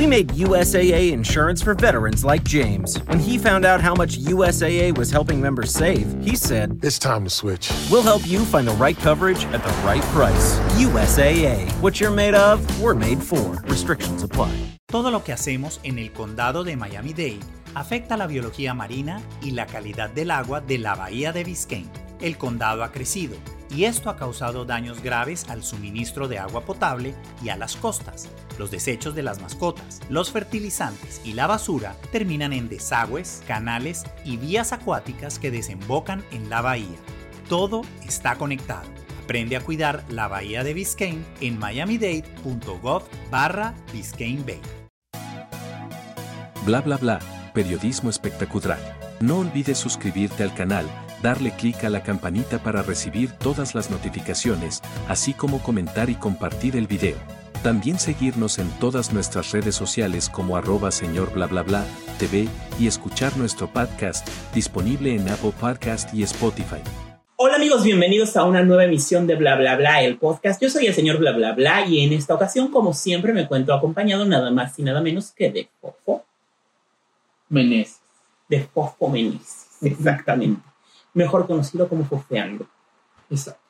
We made USAA insurance for veterans like James. When he found out how much USAA was helping members save, he said, It's time to switch. We'll help you find the right coverage at the right price. USAA. What you're made of, we're made for. Restrictions apply. Todo lo que hacemos en el condado de Miami-Dade afecta la biología marina y la calidad del agua de la bahía de Biscayne. El condado ha crecido y esto ha causado daños graves al suministro de agua potable y a las costas. Los desechos de las mascotas, los fertilizantes y la basura terminan en desagües, canales y vías acuáticas que desembocan en la bahía. Todo está conectado. Aprende a cuidar la bahía de Biscayne en miamidade.gov barra Biscayne Bay. Bla bla bla, periodismo espectacular. No olvides suscribirte al canal, darle clic a la campanita para recibir todas las notificaciones, así como comentar y compartir el video. También seguirnos en todas nuestras redes sociales como arroba señor bla TV y escuchar nuestro podcast disponible en Apple Podcast y Spotify. Hola amigos, bienvenidos a una nueva emisión de Bla Bla Bla, el podcast. Yo soy el señor Bla Bla Bla y en esta ocasión, como siempre, me encuentro acompañado nada más y nada menos que de Fofo Meneses. de Fofo Meneses, exactamente. Mejor conocido como Fofeando. Exacto.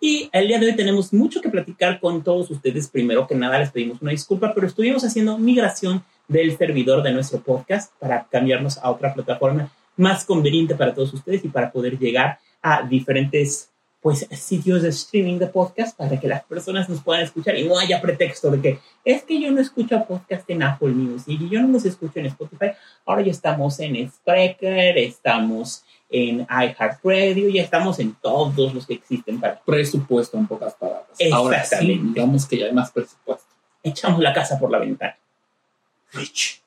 Y el día de hoy tenemos mucho que platicar con todos ustedes. Primero que nada, les pedimos una disculpa, pero estuvimos haciendo migración del servidor de nuestro podcast para cambiarnos a otra plataforma más conveniente para todos ustedes y para poder llegar a diferentes pues sitios de streaming de podcast para que las personas nos puedan escuchar y no haya pretexto de que es que yo no escucho podcast en Apple Music y yo no los escucho en Spotify. Ahora ya estamos en Spreaker, estamos en iHeartRadio, ya estamos en todos los que existen para Presupuesto en pocas palabras. Ahora sí, Exactamente. digamos que ya hay más presupuesto. echamos la casa por la ventana. Rich.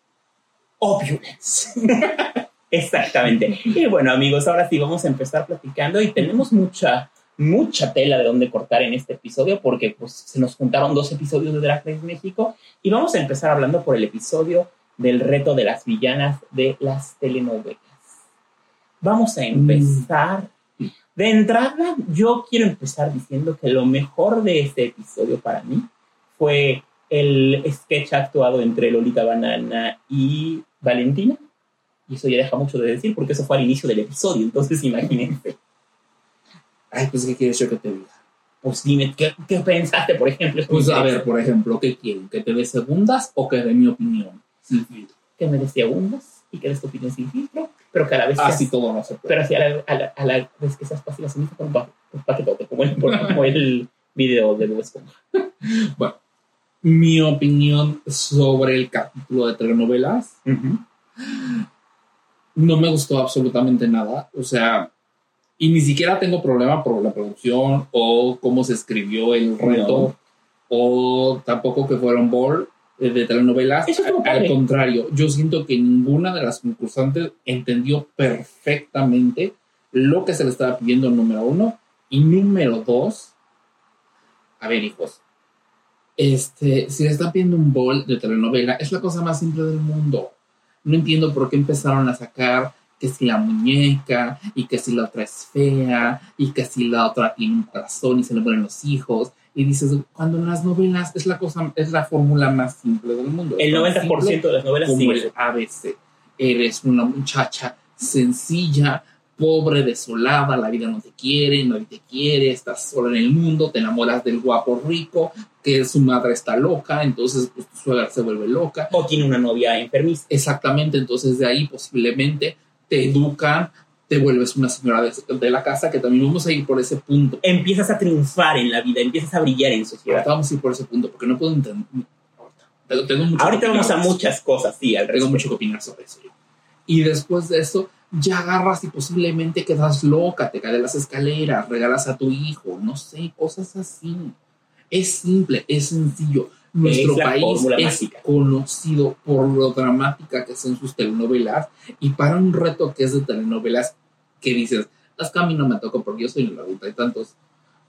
Opulence. Exactamente. Y bueno, amigos, ahora sí vamos a empezar platicando y tenemos mucha, mucha tela de donde cortar en este episodio porque pues se nos juntaron dos episodios de Drag Race México y vamos a empezar hablando por el episodio del reto de las villanas de las telenovelas. Vamos a empezar. De entrada, yo quiero empezar diciendo que lo mejor de este episodio para mí fue el sketch actuado entre Lolita Banana y Valentina. Y eso ya deja mucho de decir porque eso fue al inicio del episodio. Entonces, imagínense. Ay, pues, ¿qué quieres yo que te diga? Pues dime, ¿qué, qué pensaste, por ejemplo? Pues, a ver, por ejemplo, ¿qué quieren? ¿Que te dé segundas o que dé mi opinión? Filtro. Que me des segundos y que des tu opinión sin filtro, pero cada vez Así seas- todo no se puede. pero así a la, a la, a la vez que seas fácil, así con pa- un paquetote, como el, como el video de Bob Esponja. Bueno, mi opinión sobre el capítulo de telenovelas no me gustó absolutamente nada. O sea, y ni siquiera tengo problema por la producción o cómo se escribió el reto o tampoco que fueron ball eh, de telenovelas. Eso Al padre. contrario, yo siento que ninguna de las concursantes entendió perfectamente lo que se le estaba pidiendo, número uno. Y número dos, a ver, hijos, este, si le están pidiendo un bol de telenovela, es la cosa más simple del mundo. No entiendo por qué empezaron a sacar que si la muñeca y que si la otra es fea y que si la otra tiene un corazón y se le mueren los hijos. Y dices, cuando en las novelas es la cosa, es la fórmula más simple del mundo. El Es tan 90% simple de las novelas como sí. el ABC. Eres una muchacha sencilla, pobre, desolada, la vida no te quiere, nadie te quiere, estás sola en el mundo, te enamoras del guapo rico, que su madre está loca, entonces pues, tu suegra se vuelve loca. O tiene una novia enfermiza. Exactamente, entonces de ahí posiblemente te educan, te vuelves una señora de, de la casa, que también vamos a ir por ese punto. Empiezas a triunfar en la vida, empiezas a brillar en sociedad. Ahorita vamos a ir por ese punto, porque no puedo entender. Tengo, tengo mucho Ahorita vamos a muchas cosas, sí, al tengo respecto. mucho que opinar sobre eso. Y después de eso, ya agarras y posiblemente quedas loca, te caes de las escaleras, regalas a tu hijo, no sé, cosas así. Es simple, es sencillo. Nuestro Es país es mágica. conocido por lo dramática que son sus telenovelas y para un reto que es de telenovelas que dices, es que a mí no me tocó porque yo soy la adulta y tantos.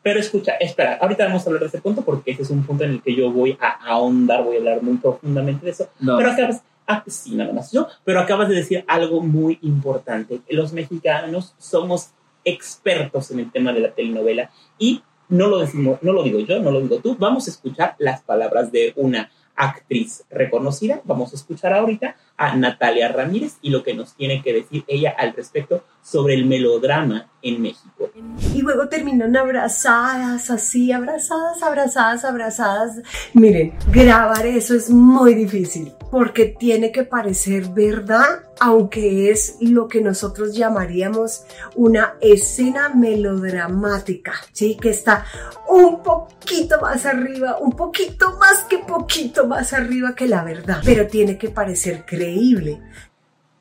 Pero escucha, espera, ahorita vamos a hablar de ese punto porque ese es un punto en el que yo voy a ahondar, voy a hablar muy profundamente de eso. No, Pero acabas, ah, sí, nada más yo, pero acabas de decir algo muy importante. Los mexicanos somos expertos en el tema de la telenovela y no lo decimos, no lo digo yo, no lo digo tú. Vamos a escuchar las palabras de una actriz reconocida. Vamos a escuchar ahorita a Natalia Ramírez y lo que nos tiene que decir ella al respecto sobre el melodrama en México. Y luego terminan abrazadas, así, abrazadas, abrazadas, abrazadas. Miren, grabar eso es muy difícil porque tiene que parecer verdad, aunque es lo que nosotros llamaríamos una escena melodramática, ¿sí? Que está un poquito más arriba, un poquito más que poquito más arriba que la verdad, pero tiene que parecer creíble.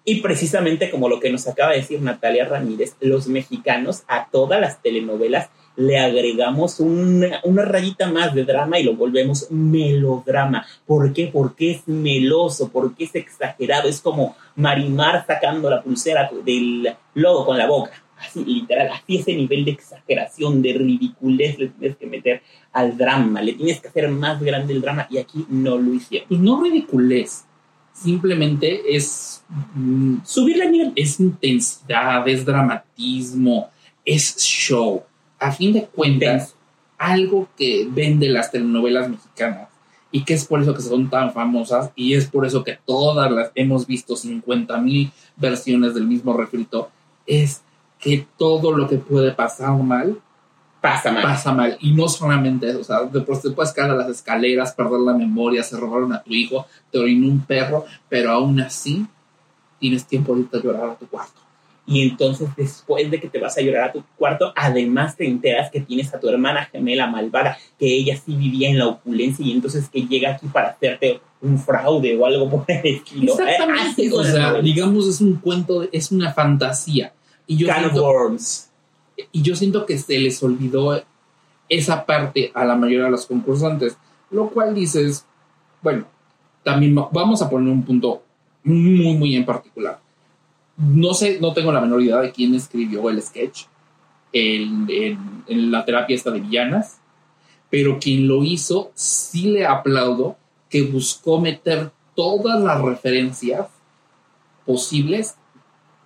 Y precisamente como lo que nos acaba de decir Natalia Ramírez, los mexicanos a todas las telenovelas le agregamos una, una, rayita más de drama y lo volvemos melodrama. ¿Por qué? Porque es meloso, porque es exagerado. Es como Marimar sacando la pulsera del lodo con la boca. Así, literal, así ese nivel de exageración, de ridiculez le tienes que meter al drama, le tienes que hacer más grande el drama y aquí no lo hicieron. Y no ridiculez, simplemente es mm, subir la nivel, es intensidad, es dramatismo, es show. A fin de cuentas, algo que vende las telenovelas mexicanas y que es por eso que son tan famosas y es por eso que todas las hemos visto 50 mil versiones del mismo refrito, es que todo lo que puede pasar mal pasa mal. Pasa mal. Y no solamente eso, o sea, después te puedes caer a las escaleras, perder la memoria, se robaron a tu hijo, te orinó un perro, pero aún así tienes tiempo de llorar a tu cuarto. Y entonces después de que te vas a llorar a tu cuarto, además te enteras que tienes a tu hermana gemela malvada, que ella sí vivía en la opulencia y entonces que llega aquí para hacerte un fraude o algo por el estilo. Exactamente. Eh, o sea, digamos, es un cuento, es una fantasía. Y yo Worms y yo siento que se les olvidó esa parte a la mayoría de los concursantes, lo cual dices, bueno, también vamos a poner un punto muy, muy en particular. No sé, no tengo la menor idea de quién escribió el sketch en, en la terapia esta de villanas, pero quien lo hizo sí le aplaudo que buscó meter todas las referencias posibles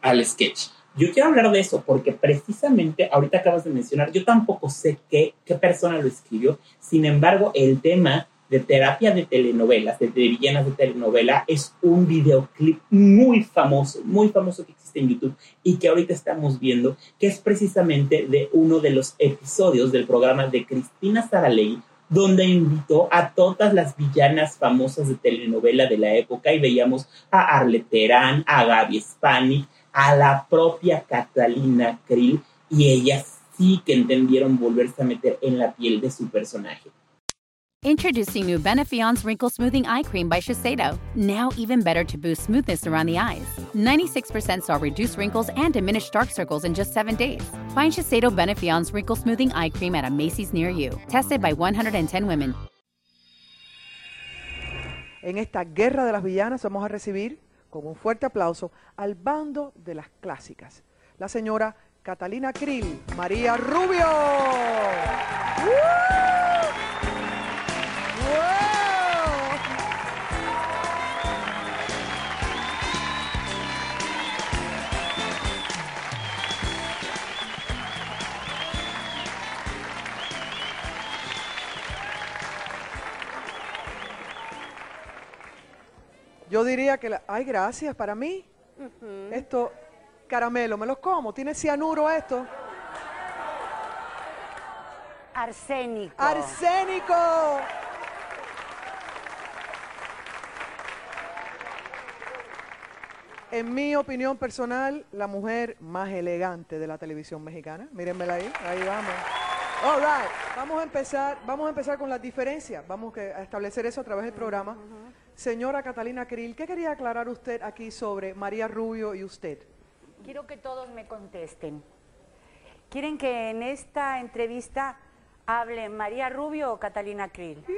al sketch. Yo quiero hablar de eso porque precisamente ahorita acabas de mencionar, yo tampoco sé qué, persona lo escribió, sin embargo, el tema de terapia de telenovelas, de, villanas de telenovela, es un videoclip muy famoso, muy famoso que existe en YouTube y que ahorita estamos viendo, que es precisamente de uno de los episodios del programa de Cristina Saralegui, donde invitó a todas las villanas famosas de telenovela de la época y veíamos a Arlet Terán, a Gaby Spanik, a la propia Catalina Krill y ellas sí que entendieron volverse a meter en la piel de su personaje. Introducing new Benefion's Wrinkle Smoothing Eye Cream by Shiseido. Now even better to boost smoothness around the eyes. 96% saw reduced wrinkles and diminished dark circles in just seven days. Find Shiseido Benefion's Wrinkle Smoothing Eye Cream at a Macy's near you. Tested by 110 women. En esta guerra de las villanas vamos a recibir con un fuerte aplauso al bando de las clásicas, la señora Catalina Krill, María Rubio. Yo diría que, la, ay, gracias, para mí, esto, caramelo, me los como, tiene cianuro esto. Arsénico. Arsénico. En mi opinión personal, la mujer más elegante de la televisión mexicana. Mírenmela ahí, ahí vamos. All right, vamos a empezar, vamos a empezar con las diferencias. Vamos a establecer eso a través del programa. Señora Catalina Krill, ¿qué quería aclarar usted aquí sobre María Rubio y usted? Quiero que todos me contesten. ¿Quieren que en esta entrevista hable María Rubio o Catalina Krill? Sí.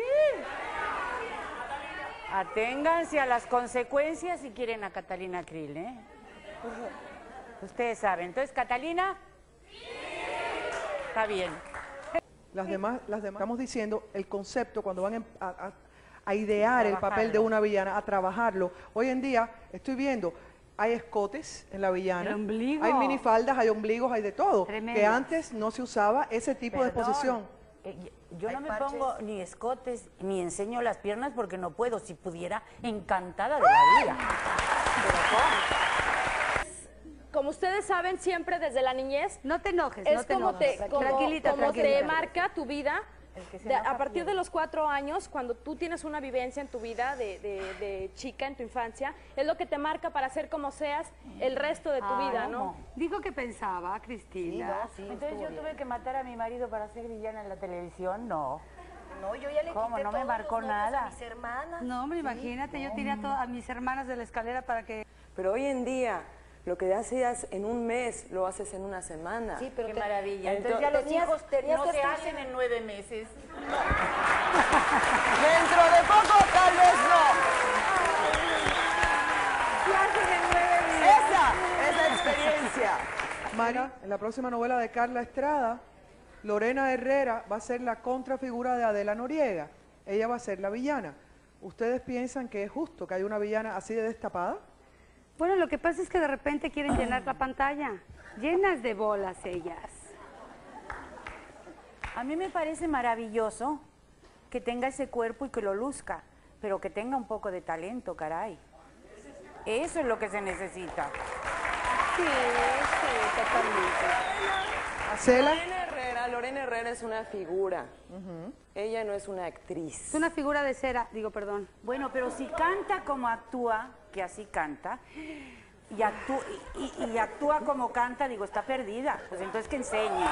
Aténganse a las consecuencias si quieren a Catalina Krill, ¿eh? Ustedes saben. Entonces, Catalina. Sí. Está bien. Las demás, las demás, estamos diciendo el concepto cuando van a a idear el papel de una villana, a trabajarlo. Hoy en día estoy viendo, hay escotes en la villana, hay minifaldas, hay ombligos, hay de todo, que antes no se usaba ese tipo de posición. Eh, Yo no me parches. pongo ni escotes ni enseño las piernas porque no puedo. Si pudiera, encantada de la vida. Como ustedes saben, siempre desde la niñez No te enojes, es no te como, enojes. te, como, tranquilita, como te marca tu vida. Que se De- enoja a partir de los cuatro años, cuando tú tienes una vivencia en tu vida de, de- de chica, en tu infancia, es lo que te marca para ser como seas el resto de tu Ah, vida. ¿no? Dijo que pensaba, Sí, Cristina. no, sí, Entonces yo tuve que matar a mi marido para ser villana en la televisión. No. No, yo ya le ¿Cómo? quité No me marcó los nada. a mis hermanas. No, hombre, imagínate, yo tiré a, a mis hermanas de la escalera para que... Pero hoy en día, lo que hacías en un mes, lo haces en una semana. Sí, pero Qué te- maravilla. Entonces Entonces, ya los hijos tenías no que se estudiar. hacen en nueve meses. Dentro de poco, tal vez no. Esa es la experiencia. Mari, en la próxima novela de Carla Estrada, Lorena Herrera va a ser la contrafigura de Adela Noriega. Ella va a ser la villana. ¿Ustedes piensan que es justo que haya una villana así de destapada? Bueno, lo que pasa es que de repente quieren llenar la pantalla. Llenas de bolas ellas. A mí me parece maravilloso que tenga ese cuerpo y que lo luzca, pero que tenga un poco de talento, caray. Eso es lo que se necesita. Sí, sí, totalmente. Cela, Lorena Herrera, Lorena Herrera es una figura. Ella no es una actriz. Es una figura de cera, digo, perdón. Bueno, pero si canta como actúa, que así canta, y, actú- y- y- y actúa como canta, digo, está perdida. Pues entonces que enseñe.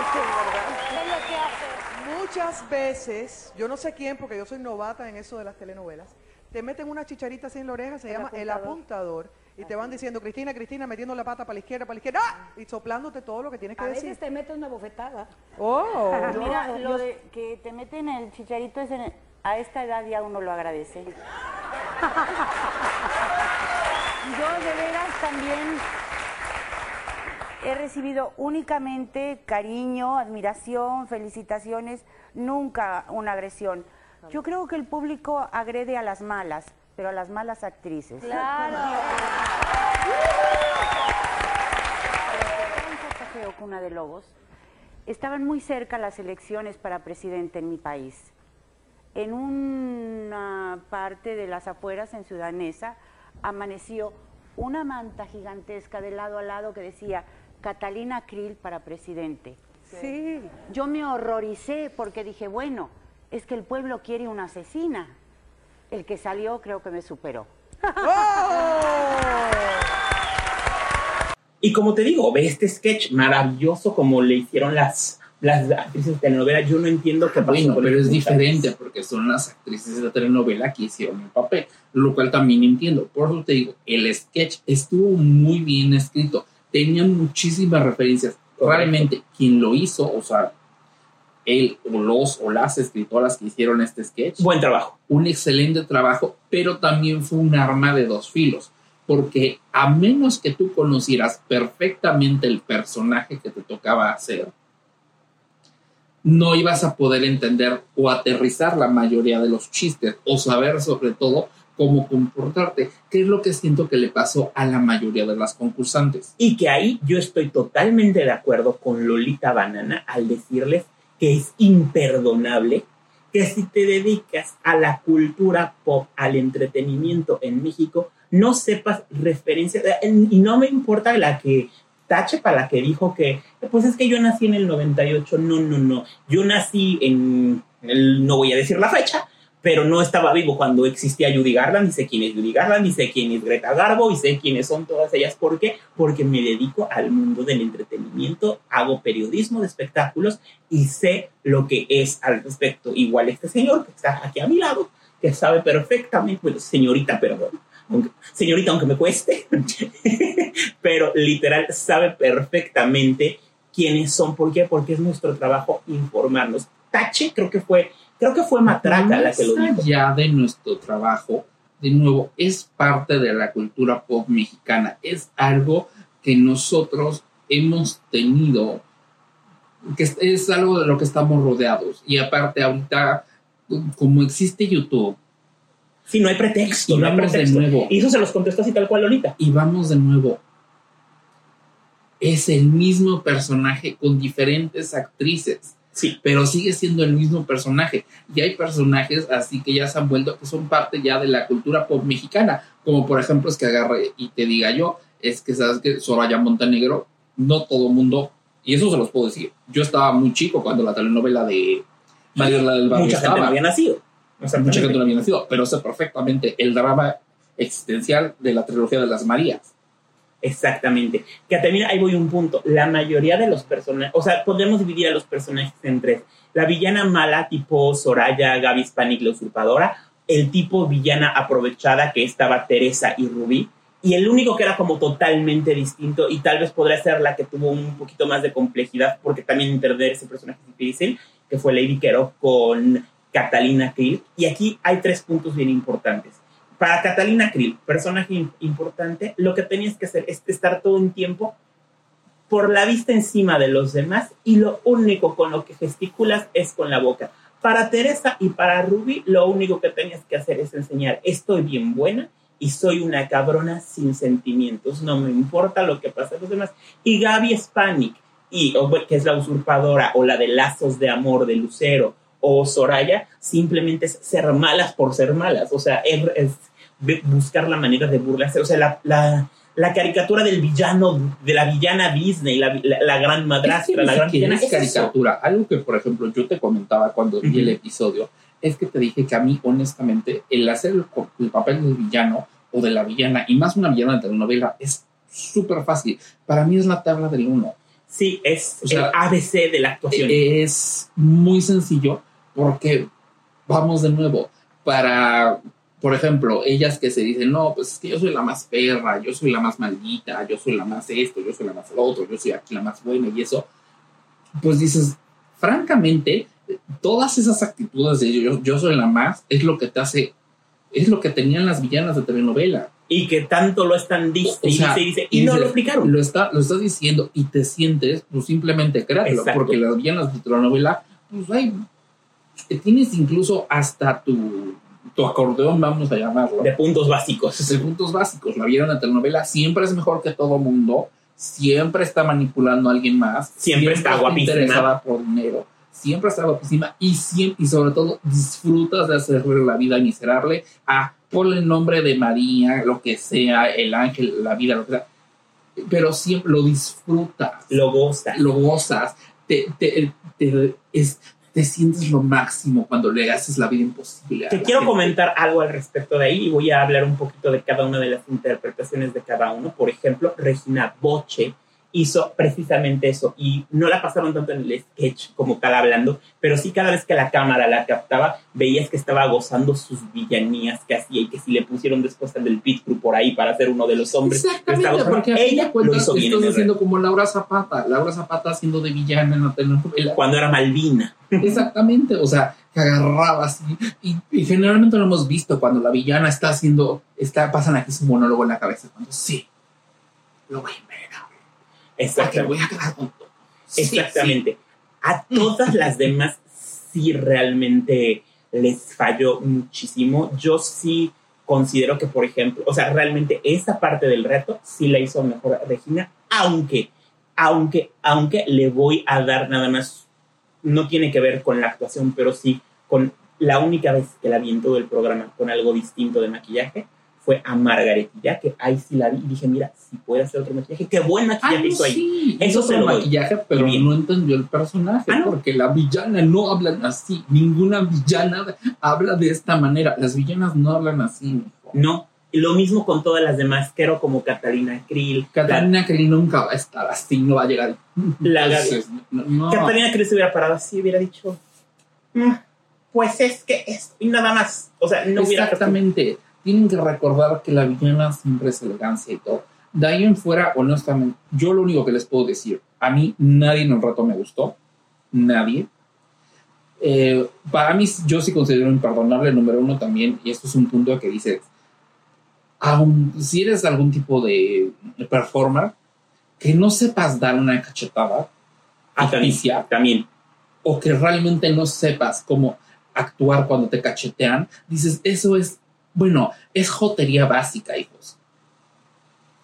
Es que es verdad. Es lo que hace. muchas veces, yo no sé quién, porque yo soy novata en eso de las telenovelas, te meten una chicharita así en la oreja, se llama el apuntador, y te van diciendo, Cristina, Cristina, metiendo la pata para la izquierda, para la izquierda, ¡ah! y soplándote todo lo que tienes que A decir. veces te metes una bofetada. Oh, Mira, lo de que te meten el chicharito es en- a esta edad ya uno lo agradece. Yo de veras también he recibido únicamente cariño, admiración, felicitaciones, nunca una agresión. Yo creo que el público agrede a las malas, pero a las malas actrices. Claro. en Santa Fe o Cuna de Lobos, estaban muy cerca las elecciones para presidente en mi país. En una parte de las afueras, en Ciudad Neza, amaneció una manta gigantesca de lado a lado que decía Catalina Krill para presidente. Sí. Yo me horroricé porque dije, bueno, es que el pueblo quiere una asesina. El que salió creo que me superó. Y como te digo, ve este sketch maravilloso como le hicieron las, las actrices de telenovela. Yo no entiendo qué pasó Bueno, pero es diferente porque son las actrices de la telenovela que hicieron el papel, lo cual también entiendo. Por eso te digo, el sketch estuvo muy bien escrito, tenía muchísimas referencias. Realmente, quien lo hizo, o sea, él o los o las escritoras que hicieron este sketch, Buen trabajo. un excelente trabajo, pero también fue un arma de dos filos, porque a menos que tú conocieras perfectamente el personaje que te tocaba hacer, no ibas a poder entender o aterrizar la mayoría de los chistes o saber sobre todo cómo comportarte, que es lo que siento que le pasó a la mayoría de las concursantes. Y que ahí yo estoy totalmente de acuerdo con Lolita Banana al decirles que es imperdonable que si te dedicas a la cultura pop, al entretenimiento en México, no sepas referencias. Y no me importa la que tache para la que dijo que, pues es que yo nací en el 98. No, no, no. Yo nací en, no voy a decir la fecha, pero no estaba vivo cuando existía Judy Garland, y sé quién es Judy Garland, y sé quién es Greta Garbo, y sé quiénes son todas ellas. ¿Por qué? Porque me dedico al mundo del entretenimiento, hago periodismo de espectáculos y sé lo que es al respecto. Igual este señor que está aquí a mi lado, que sabe perfectamente, bueno, señorita, perdón, aunque- señorita, aunque me cueste, pero literal sabe perfectamente quiénes son. ¿Por qué? Porque es nuestro trabajo informarnos. Tache creo que fue, creo que fue Matraca la que lo dijo. allá de nuestro trabajo, de nuevo, es parte de la cultura pop mexicana. Es algo que nosotros hemos tenido, que es, es algo de lo que estamos rodeados. Y aparte, ahorita, como existe YouTube, Si no hay pretexto, Y no hay vamos de pretexto. nuevo. Y eso se los contestó así tal cual Lolita. y vamos de nuevo, es el mismo personaje con diferentes actrices. Sí. Pero sigue siendo el mismo personaje. Y hay personajes así que ya se han vuelto, que son parte ya de la cultura pop mexicana. Como por ejemplo, es que agarre y te diga yo, es que sabes que Soraya Montenegro, no todo mundo, y eso se los puedo decir. Yo estaba muy chico cuando la telenovela de María del Barrio Mucha gente no había nacido. Mucha gente no había nacido, pero sé perfectamente el drama existencial de la trilogía de las Marías. Exactamente. Que también ahí voy un punto. La mayoría de los personajes, o sea, podemos dividir a los personajes en tres. La villana mala, tipo Soraya, Gaby Hispanic, la usurpadora. El tipo villana aprovechada, que estaba Teresa y Rubí. Y el único que era como totalmente distinto, y tal vez podría ser la que tuvo un poquito más de complejidad, porque también entender ese personaje difícil, que fue Lady Quero con Catalina Krill. Y aquí hay tres puntos bien importantes. Para Catalina Krill, personaje im- importante, lo que tenías que hacer es estar todo un tiempo por la vista encima de los demás y lo único con lo que gesticulas es con la boca. Para Teresa y para Ruby, lo único que tenías que hacer es enseñar, estoy bien buena y soy una cabrona sin sentimientos, no me importa lo que pasa a los demás. Y Gaby Spanik, y, que es la usurpadora o la de lazos de amor de Lucero o Soraya, simplemente es ser malas por ser malas, o sea, es, es buscar la manera de burlarse, o sea, la, la, la caricatura del villano, de la villana Disney, la, la, la gran madrastra, la gran villana, es es eso. caricatura. Algo que, por ejemplo, yo te comentaba cuando vi el episodio, es que te dije que a mí, honestamente, el hacer el, el papel del villano o de la villana, y más una villana de telenovela, es súper fácil. Para mí es la tabla del uno. Sí, es O sea, el ABC de la actuación. Es muy sencillo porque, vamos de nuevo, para, por ejemplo, ellas que se dicen, no, pues es que yo soy la más perra, yo soy la más maldita, yo soy la más esto, yo soy la más lo otro, yo soy aquí la más buena y eso, pues dices, francamente, todas esas actitudes de yo, yo soy la más, es lo que te hace, es lo que tenían las villanas de telenovela. Y que tanto lo están dice, O sea, dice, dice, y no lo explicaron. Lo, está, lo estás diciendo y te sientes, pues simplemente créatelo, Exacto. porque las villanas de telenovela, pues hay, tienes incluso hasta tu, tu acordeón, vamos a llamarlo, de puntos básicos. de puntos básicos. La villana de telenovela siempre es mejor que todo mundo, siempre está manipulando a alguien más, Siempre está guapísima. interesada por dinero. Siempre está guapísima y, siempre, y sobre todo disfrutas de hacerle la vida miserable a ponle el nombre de María, lo que sea, el ángel, la vida, lo que sea. Pero siempre lo disfrutas, Lo goza. lo gozas, te, te, te- es- te sientes lo máximo cuando le haces la vida imposible. la quiero gente. comentar algo al respecto de ahí y voy a hablar un poquito de cada una de las interpretaciones de cada uno. Por ejemplo, Regina Boche hizo precisamente eso y no la pasaron tanto en el sketch como tal hablando, pero sí cada vez que la cámara la captaba, veías que estaba gozando sus villanías que hacía y que si le pusieron después al del Pit Crew por ahí para ser uno de los hombres, Exactamente, porque a ella de lo hizo bien en estás el haciendo como Laura Zapata, Laura Zapata haciendo de villana en la telenovela. cuando era Malvina. Exactamente, o sea, que agarraba así. Y, y generalmente lo hemos visto cuando la villana está haciendo, está, pasan aquí su monólogo en la cabeza, cuando sí, lo voy a Exactamente. voy a quedar con todo. Sí, Exactamente. A todas las demás sí realmente les falló muchísimo. Yo sí considero que, por ejemplo, o sea, realmente esa parte del reto sí la hizo mejor Regina, aunque, aunque, aunque le voy a dar nada más, no tiene que ver con la actuación, pero sí con la única vez que la vi en todo el programa con algo distinto de maquillaje fue a Margaretilla, que ahí sí la vi y dije, mira, si puede hacer otro maquillaje, qué buen maquillaje Ah, no, hizo ahí. sí, Eso se lo doy. maquillaje, pero no entendió el personaje, Ah, ¿no? porque la villana no hablan así. Ninguna villana habla de esta manera. Las villanas no hablan así. No, y lo mismo con todas las demás, quiero como Catalina Krill. Catalina que nunca va a estar así, no va a llegar. La- Entonces, no, Catalina Krill se hubiera parado así, hubiera dicho, "Mm, pues es que es, y nada más. O sea, no hubiera... Exactamente. Tienen que recordar que la villana siempre es elegancia y todo. De ahí en fuera, honestamente, yo lo único que les puedo decir, a mí nadie en el rato me gustó. Nadie. Eh, para mí, yo sí considero imperdonable número uno también, y esto es un punto que dice, aun si eres algún tipo de performer, que no sepas dar una cachetada ficticia, también. o que realmente no sepas cómo actuar cuando te cachetean, dices, eso es, bueno, es jotería básica, hijos.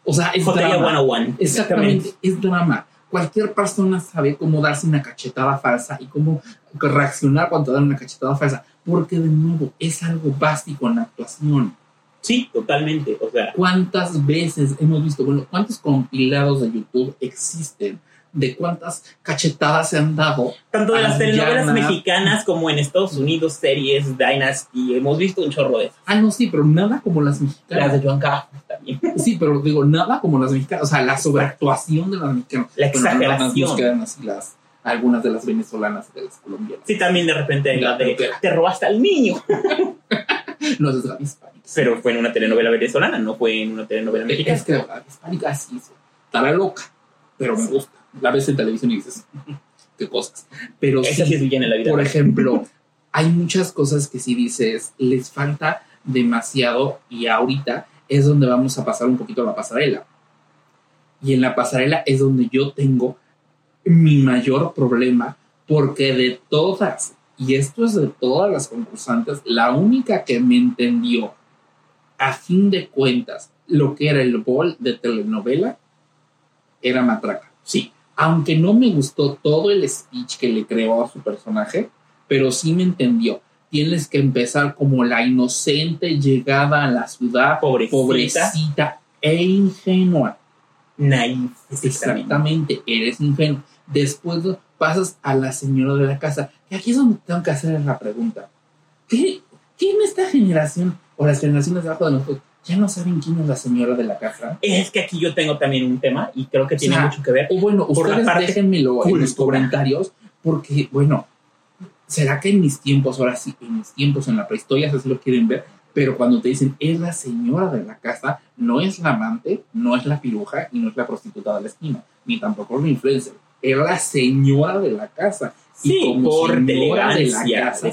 O sea, es Jotería drama. 101. Exactamente, es drama. Cualquier persona sabe cómo darse una cachetada falsa y cómo reaccionar cuando dan una cachetada falsa, porque de nuevo es algo básico en la actuación. Sí, totalmente. O sea, ¿Cuántas veces hemos visto, bueno, cuántos compilados de YouTube existen de cuántas cachetadas se han dado? tanto de las telenovelas mexicanas como en Estados Unidos, series, Dynasty, hemos visto un chorro de esas. Ah, no, sí, pero nada como las mexicanas. Las de Joan Cajos también. Sí, pero digo, nada como las mexicanas. O sea, la sobreactuación de las mexicanas. La Bueno, exageración. quedan así las, algunas de las venezolanas y de las colombianas. Sí, también de repente La la de, te robaste al niño. No, es Gaby Hispánica. Pero fue en una telenovela venezolana, no fue en una telenovela mexicana. Es que la Hispánica sí, sí, estará loca, pero me gusta. La ves en televisión y dices, qué cosas. Pero Esa sí es villana en la vida. por ejemplo, hay muchas cosas que si dices, les falta demasiado y ahorita es donde vamos a pasar un poquito a la pasarela. Y en la pasarela es donde yo tengo mi mayor problema porque de todas, y esto es de todas las concursantes, la única que me entendió a fin de cuentas lo que era el bol de telenovela era Matraca. Sí, aunque no me gustó todo el speech que le creó a su personaje, pero sí me entendió. Tienes que empezar como la inocente llegada a la ciudad, Pobrecita. pobrecita e ingenua. Naif. Exactamente, eres ingenuo. Después pasas a la señora de la casa. Y aquí es donde tengo que hacer la pregunta. ¿Qué, qué en esta generación o las generaciones de abajo de nosotros ya no saben quién es la señora de la casa? Es que aquí yo tengo también un tema y creo que tiene O sea, mucho que ver. O bueno, por la ustedes parte déjenmelo en los comentarios, porque, bueno, será que en mis tiempos, ahora sí, en mis tiempos, en la prehistoria, si así lo quieren ver, pero cuando te dicen es la señora de la casa, no es la amante, no es la piruja y no es la prostituta de la esquina, ni tampoco es la influencer, es la señora de la casa. Sí, y como porte, señora de la casa,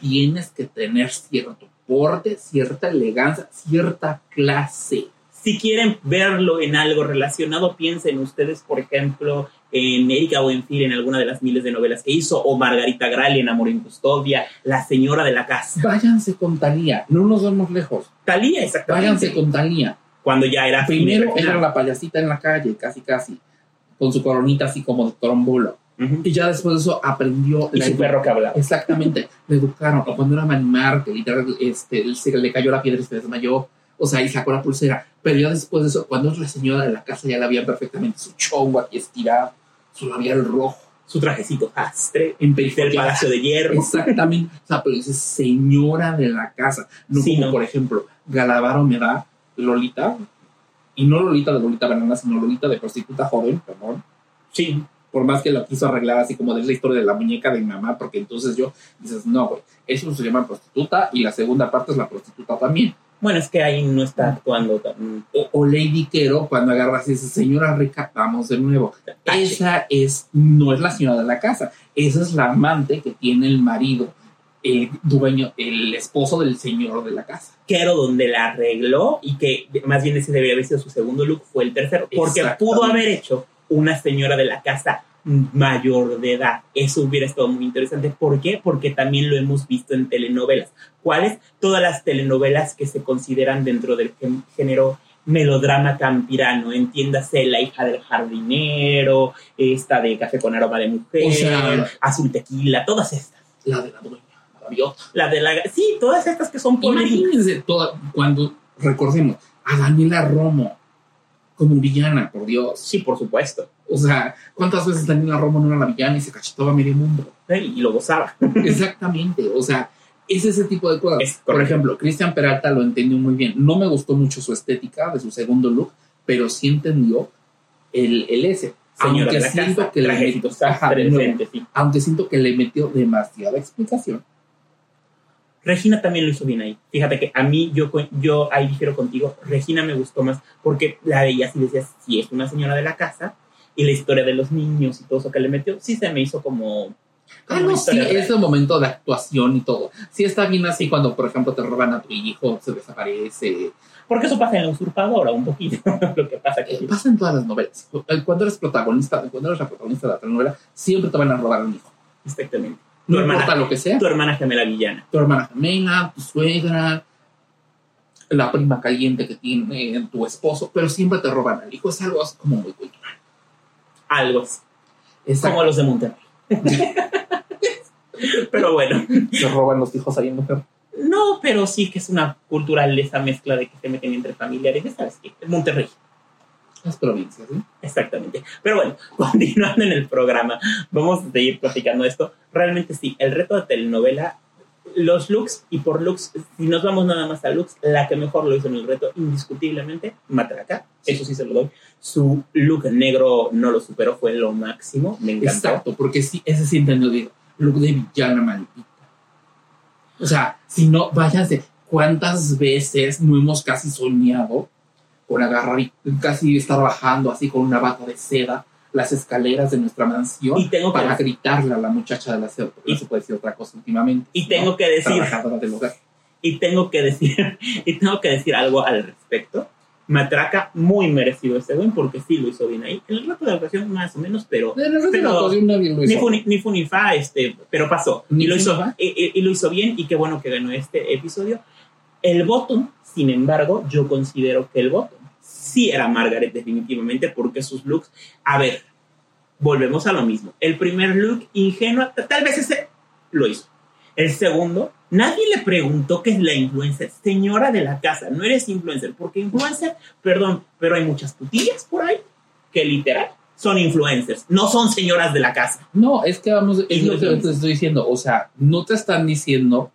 tienes que tener cierto porte, cierta elegancia, cierta clase. Si quieren verlo en algo relacionado, piensen ustedes, por ejemplo, en Erika Buenfil, en alguna de las miles de novelas que hizo, o Margarita Grali en Amor en Custodia, La Señora de la Casa. Váyanse con Talía, no nos vemos lejos. Talía, exactamente. Váyanse con Talía. Cuando ya era Primero era la payasita en la calle, casi casi, con su coronita así como de trombolo. Ujú. Y ya después de eso aprendió Y su perro que hablaba. Exactamente, le educaron. O cuando era Manimar, que literal este, se le cayó la piedra y se desmayó. O sea, y sacó la pulsera. Pero ya después de eso, cuando es la señora de la casa, ya la veían perfectamente su chongo aquí estirado, su labial rojo, Su trajecito astre en del. Palacio de Hierro. Exactamente. O sea, pero dice señora de la casa. No Sí, como, no. por ejemplo, Galavaro me da Lolita. Y no Lolita de Lolita Banana, sino Lolita de prostituta joven, perdón. Sí, Por más que lo quiso arreglar así como de la historia de la muñeca de mi mamá, porque entonces yo dices, no, güey, eso se llama prostituta y la segunda parte es la prostituta también. bueno, es que ahí no está actuando tan... O, o Lady Quero cuando agarras y dice, señora rica, vamos de nuevo. Tache. Esa es, no es la señora de la casa, esa es la amante que tiene el marido, el dueño, el esposo del señor de la casa. Quero donde la arregló y que más bien ese debería haber sido su segundo look fue el tercero, porque pudo haber hecho una señora de la casa mayor de edad. Eso hubiera estado muy interesante. ¿Por qué? Porque también lo hemos visto en telenovelas. ¿Cuáles? Todas las telenovelas que se consideran dentro del gén- género melodrama campirano, entiéndase La hija del jardinero, esta de Café con aroma de mujer, O sea- Azul Tequila, todas estas. La de la dueña, la gaviota. La de la... Sí, todas estas que son. Imagínense toda, cuando recordemos a Daniela Romo como villana, por Dios. Sí, por supuesto. O sea, ¿cuántas veces Daniela Romo no era la villana y se cachetaba a medio mundo? Y lo gozaba. Exactamente, o sea, es ese tipo de cosas. Por ejemplo, Cristian Peralta lo entendió muy bien. No me gustó mucho su estética de su segundo look, pero sí entendió el, el ese. Señora siento casa, que le metió, ajá, aunque siento que le metió demasiada explicación. Regina también lo hizo bien ahí. Fíjate que a mí, yo, yo ahí difiero contigo, Regina me gustó más porque la veías y decías, sí, es una señora de la casa y la historia de los niños y todo eso que le metió, sí se me hizo como... Ah, como no, una sí, real. ese momento de actuación y todo. Sí está bien así cuando, por ejemplo, te roban a tu hijo, se desaparece. Porque eso pasa en la usurpadora un poquito. lo que pasa que... Eh, pasa en todas las novelas. Eh, Cuando eres protagonista, cuando eres la protagonista de la telenovela, siempre te van a robar a un hijo. Exactamente. No Tu hermana- importa lo que sea. Tu hermana gemela villana. Tu hermana gemela, tu suegra. la prima caliente que tiene tu esposo, pero siempre te roban al hijo. Es algo así como muy cultural. Algo así. Exacto. Como los de Monterrey. pero bueno. Se roban los hijos ahí en Monterrey. No, pero sí que es una cultural esa mezcla de que se meten entre familiares. Sabes que Monterrey. Las provincias, ¿sí? Exactamente. Pero bueno, continuando en el programa, vamos a seguir platicando esto. Realmente sí, el reto de telenovela, los looks, y por looks, si nos vamos nada más a looks, la que mejor lo hizo en el reto, indiscutiblemente, Matraca. Eso sí se lo doy. Su look negro no lo superó, fue lo máximo. Me encantó. Exacto, porque sí, ese sí entendió, look de villana maldita. O sea, si no, váyanse, ¿cuántas veces no hemos casi soñado con agarrar y casi estar bajando así con una bata de seda las escaleras de nuestra mansión Y tengo para gritarle a la muchacha del aseo, porque no se puede decir otra cosa últimamente. Y tengo que decir, del hogar. y tengo que decir, y tengo que decir algo al respecto. Matraca, muy merecido ese win, porque sí lo hizo bien ahí. En el reto de actuación, más o menos, pero. En el de pero- la ocasión nadie lo ni hizo. ni, ni fu ni fa, este, pero pasó. Ni y, lo hizo, y, y- y lo hizo bien, y qué bueno que ganó este episodio. El bottom, sin embargo, yo considero que el bottom sí era Margaret, definitivamente, porque sus looks. A ver, volvemos a lo mismo. El primer look ingenuo, tal vez ese lo hizo. El segundo, nadie le preguntó qué es la influencer. Señora de la casa, no eres influencer, porque influencer, perdón, pero hay muchas putillas por ahí que literal son influencers, no son señoras de la casa. No, es que vamos, es lo que te estoy diciendo. O sea, no te están diciendo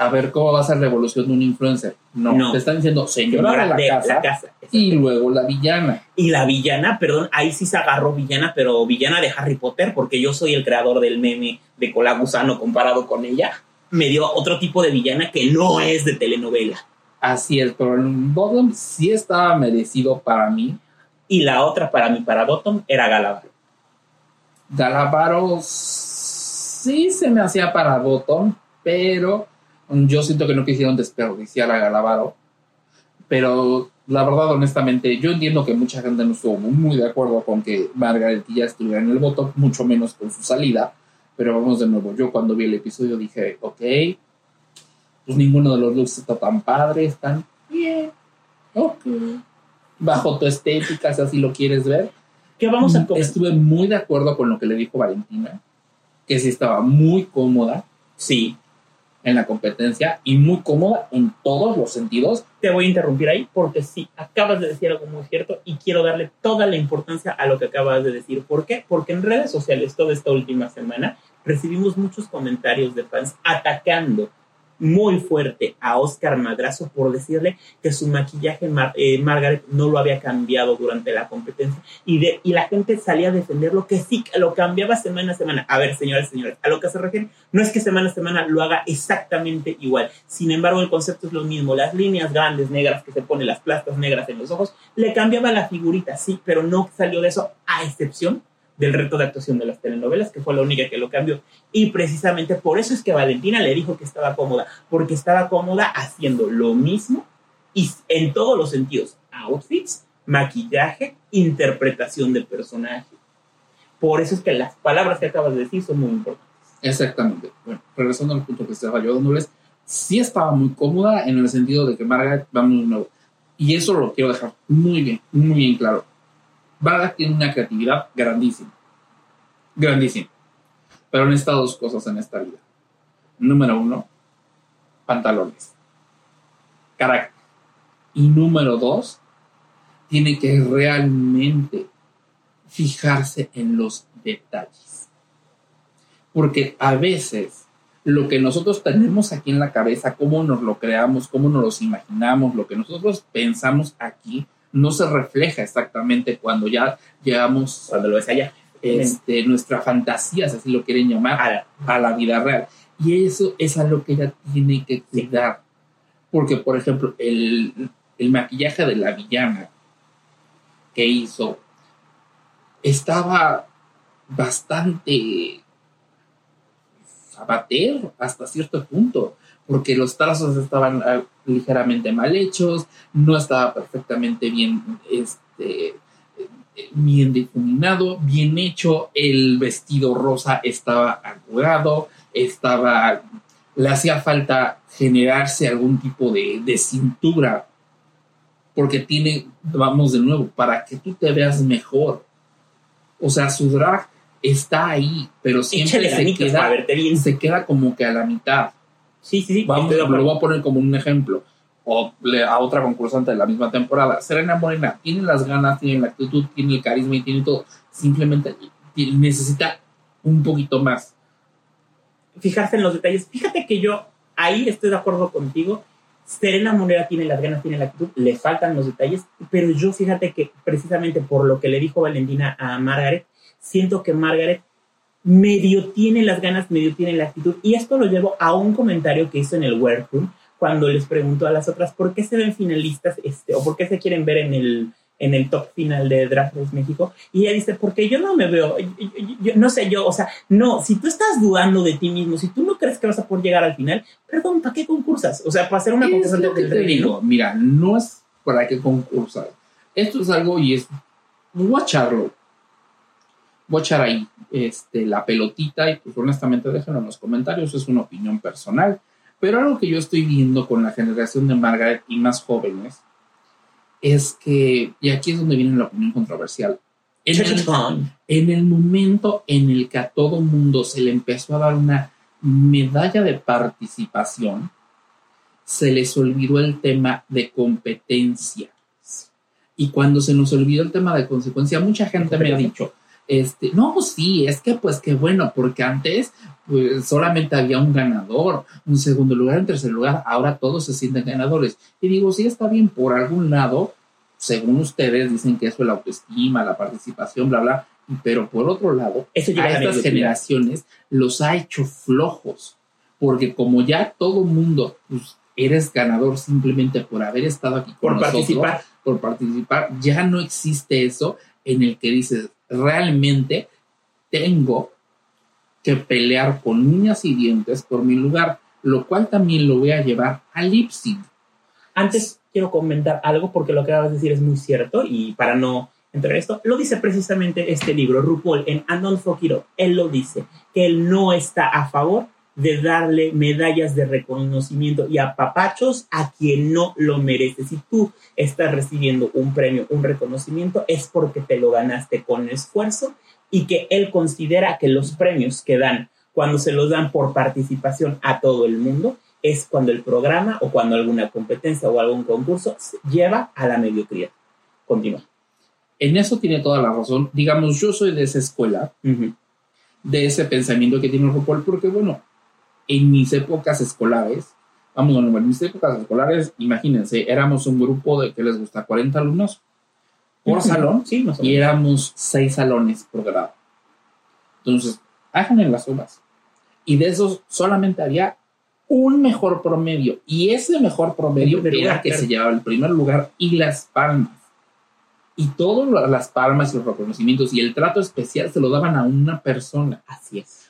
a ver cómo va a ser la evolución de un influencer. No, No. te están diciendo señora, de la casa, y luego la villana. Y la villana, perdón, ahí sí se agarró villana, pero villana de Harry Potter, porque yo soy el creador del meme de Cola Gusano comparado con ella. Me dio otro tipo de villana que no es de telenovela. Así es, pero el bottom sí estaba merecido para mí. Y la otra para mí, para Bottom, era Galabar. Galavaro sí se me hacía para bottom, pero yo siento que no quisieron desperdiciar a Galavaro. Pero la verdad, honestamente, yo entiendo que mucha gente no estuvo muy de acuerdo con que Margaretilla estuviera en el bottom, mucho menos con su salida. Pero vamos de nuevo, yo cuando vi el episodio dije, ok, pues ninguno de los looks está tan padre, están bien, ok, bajo tu estética, si así lo quieres ver. ¿Qué vamos a comer? Estuve muy de acuerdo con lo que le dijo Valentina, que sí estaba muy cómoda. Sí. En la competencia y muy cómoda en todos los sentidos. Te voy a interrumpir ahí porque sí, acabas de decir algo muy cierto y quiero darle toda la importancia a lo que acabas de decir. ¿Por qué? Porque en redes sociales toda esta última semana recibimos muchos comentarios de fans atacando muy fuerte a Oscar Madrazo por decirle que su maquillaje eh, Margaret no lo había cambiado durante la competencia y, de, y la gente salía a defenderlo que sí, lo cambiaba semana a semana. A ver, señores, señores, a lo que se refiere no es que semana a semana lo haga exactamente igual. Sin embargo, el concepto es lo mismo. Las líneas grandes negras que se pone, las plastas negras en los ojos, le cambiaba la figurita, sí, pero no salió de eso a excepción del reto de actuación de las telenovelas, que fue la única que lo cambió. Y precisamente por eso es que Valentina le dijo que estaba cómoda, porque estaba cómoda haciendo lo mismo y en todos los sentidos, outfits, maquillaje, interpretación de personaje. Por eso es que las palabras que acabas de decir son muy importantes. Exactamente. Bueno, regresando al punto que estaba yo dándoles, sí estaba muy cómoda en el sentido de que Margaret, vamos de nuevo. Y eso lo quiero dejar muy bien, muy bien claro. Margaret tiene una creatividad grandísima. Grandísima. Pero necesita dos cosas en esta vida. Número uno, pantalones. Carácter. Y número dos, tiene que realmente fijarse en los detalles. Porque a veces lo que nosotros tenemos aquí en la cabeza, cómo nos lo creamos, cómo nos los imaginamos, lo que nosotros pensamos aquí, no se refleja exactamente cuando ya llegamos Cuando lo ves allá. este, nuestra fantasía, si así lo quieren llamar, A la- a la vida real. Y eso es a lo que ella tiene que cuidar. Porque, por ejemplo, el, el maquillaje de la villana que hizo estaba bastante abater hasta cierto punto, porque los trazos estaban ah, ligeramente mal hechos, no estaba perfectamente bien este, bien difuminado, bien hecho, el vestido rosa estaba arrugado, estaba le hacía falta generarse algún tipo de, de cintura, porque tiene, vamos de nuevo, para que tú te veas mejor. O sea, su drag está ahí, pero siempre se queda, bien. se queda como que a la mitad. Sí, sí, sí. Vamos, lo voy a poner como un ejemplo. O le- a otra concursante de la misma temporada. Serena Morena tiene las ganas, tiene la actitud, tiene el carisma y tiene todo. Simplemente necesita un poquito más. fijarse en los detalles. Fíjate que yo ahí estoy de acuerdo contigo. Serena Monera tiene las ganas, tiene la actitud, le faltan los detalles, pero yo fíjate que precisamente por lo que le dijo Valentina a Margaret, siento que Margaret medio tiene las ganas, medio tiene la actitud, y esto lo llevo a un comentario que hizo en el workroom cuando les preguntó a las otras por qué se ven finalistas este, o por qué se quieren ver en el, en el top final de Drag Race México. Y ella dice, porque yo no me veo, yo, yo- yo- no sé, yo, o sea, no, si tú estás dudando de ti mismo, si tú no crees que vas a poder llegar al final, perdón, ¿para qué concursas? O sea, para ser una concursante del te digo, mira, no es para que concursas. Esto es algo y es. Voy Voy a echar ahí este, la pelotita y pues honestamente déjenlo en los comentarios, es una opinión personal. Pero algo que yo estoy viendo con la generación de Margaret y más jóvenes es que, y aquí es donde viene la opinión controversial, en el, en el momento en el que a todo mundo se le empezó a dar una medalla de participación, se les olvidó el tema de competencia. Y cuando se nos olvidó el tema de consecuencia, mucha gente me ha dicho, este, no, sí, es que pues qué bueno, porque antes pues, solamente había un ganador, un segundo lugar, un tercer lugar, ahora todos se sienten ganadores. Y digo, sí, está bien, por algún lado, según ustedes dicen que eso es la autoestima, la participación, bla, bla, pero por otro lado, Eso a estas generaciones los ha hecho flojos, porque como ya todo mundo, pues eres ganador simplemente por haber estado aquí con Por nosotros, participar. por participar, ya no existe eso en el que dices, realmente tengo que pelear con uñas y dientes por mi lugar, lo cual también lo voy a llevar al sync. Antes quiero comentar algo porque lo que acabas de decir es muy cierto y para no entrar en esto, lo dice precisamente este libro, RuPaul, en And Don't Fuck It Up. Él lo dice, que él no está a favor de darle medallas de reconocimiento y apapachos a quien no lo merece. Si tú estás recibiendo un premio, un reconocimiento, es porque te lo ganaste con esfuerzo y que él considera que los premios que dan cuando se los dan por participación a todo el mundo es cuando el programa o cuando alguna competencia o algún concurso lleva a la mediocridad. Continúa. En eso tiene toda la razón. Digamos, yo soy de esa escuela, de ese pensamiento que tiene RuPaul, porque bueno, en mis épocas escolares, vamos, en mis épocas escolares, imagínense, éramos un grupo de que les gusta 40 alumnos por salón Sí, más o y éramos seis salones por grado. Entonces, háganle las sumas. Y de esos solamente había un mejor promedio. Y ese mejor promedio era lugar, que claro. se llevaba el primer lugar y las palmas. Y todas las palmas y los reconocimientos y el trato especial se lo daban a una persona. Así es.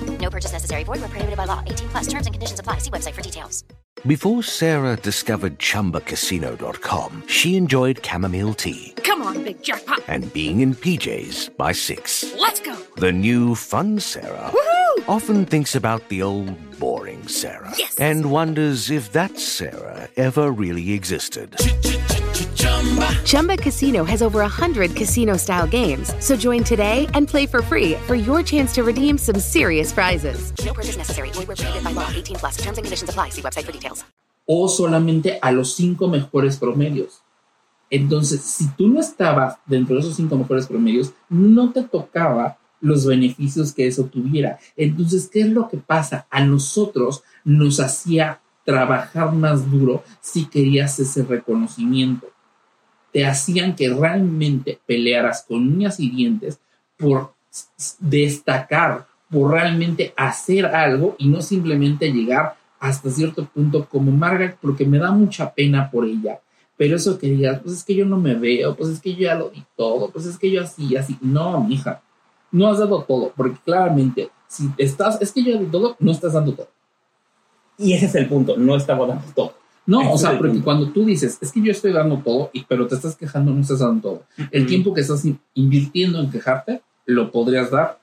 No purchase necessary. Void where prohibited by law. 18 plus terms and conditions apply. See website for details. Before Sarah discovered ChumbaCasino.com, she enjoyed chamomile tea Come on, big jackpot. and being in PJs by six. Let's go. The new fun Sarah often thinks about the old boring Sarah Yes. and wonders if that Sarah ever really existed. Chumba Casino has over 100 casino style games. So join today and play for free for your chance to redeem some serious prizes. No purchase necessary. Void where prohibited by law. 18 plus terms and conditions apply. See website for details. O solamente a los cinco mejores promedios. Entonces, si tú no estabas dentro de esos cinco mejores promedios, no te tocaba los beneficios que eso tuviera. Entonces, ¿qué es lo que pasa? A nosotros nos hacía trabajar más duro si querías ese reconocimiento. Te hacían que realmente pelearas con uñas y dientes por destacar, por realmente hacer algo y no simplemente llegar hasta cierto punto como Margaret porque me da mucha pena por ella. Pero eso que digas, pues es que yo no me veo, pues es que yo ya lo di todo, pues es que yo así, así. No, mija, no has dado todo, porque claramente, si estás, es que yo ya di todo, no estás dando todo. Y ese es el punto, no estamos dando todo. No, o sea, porque cuando tú dices, es que yo estoy dando todo, y, pero te estás quejando, no estás dando todo. El tiempo que estás in- invirtiendo en quejarte, lo podrías dar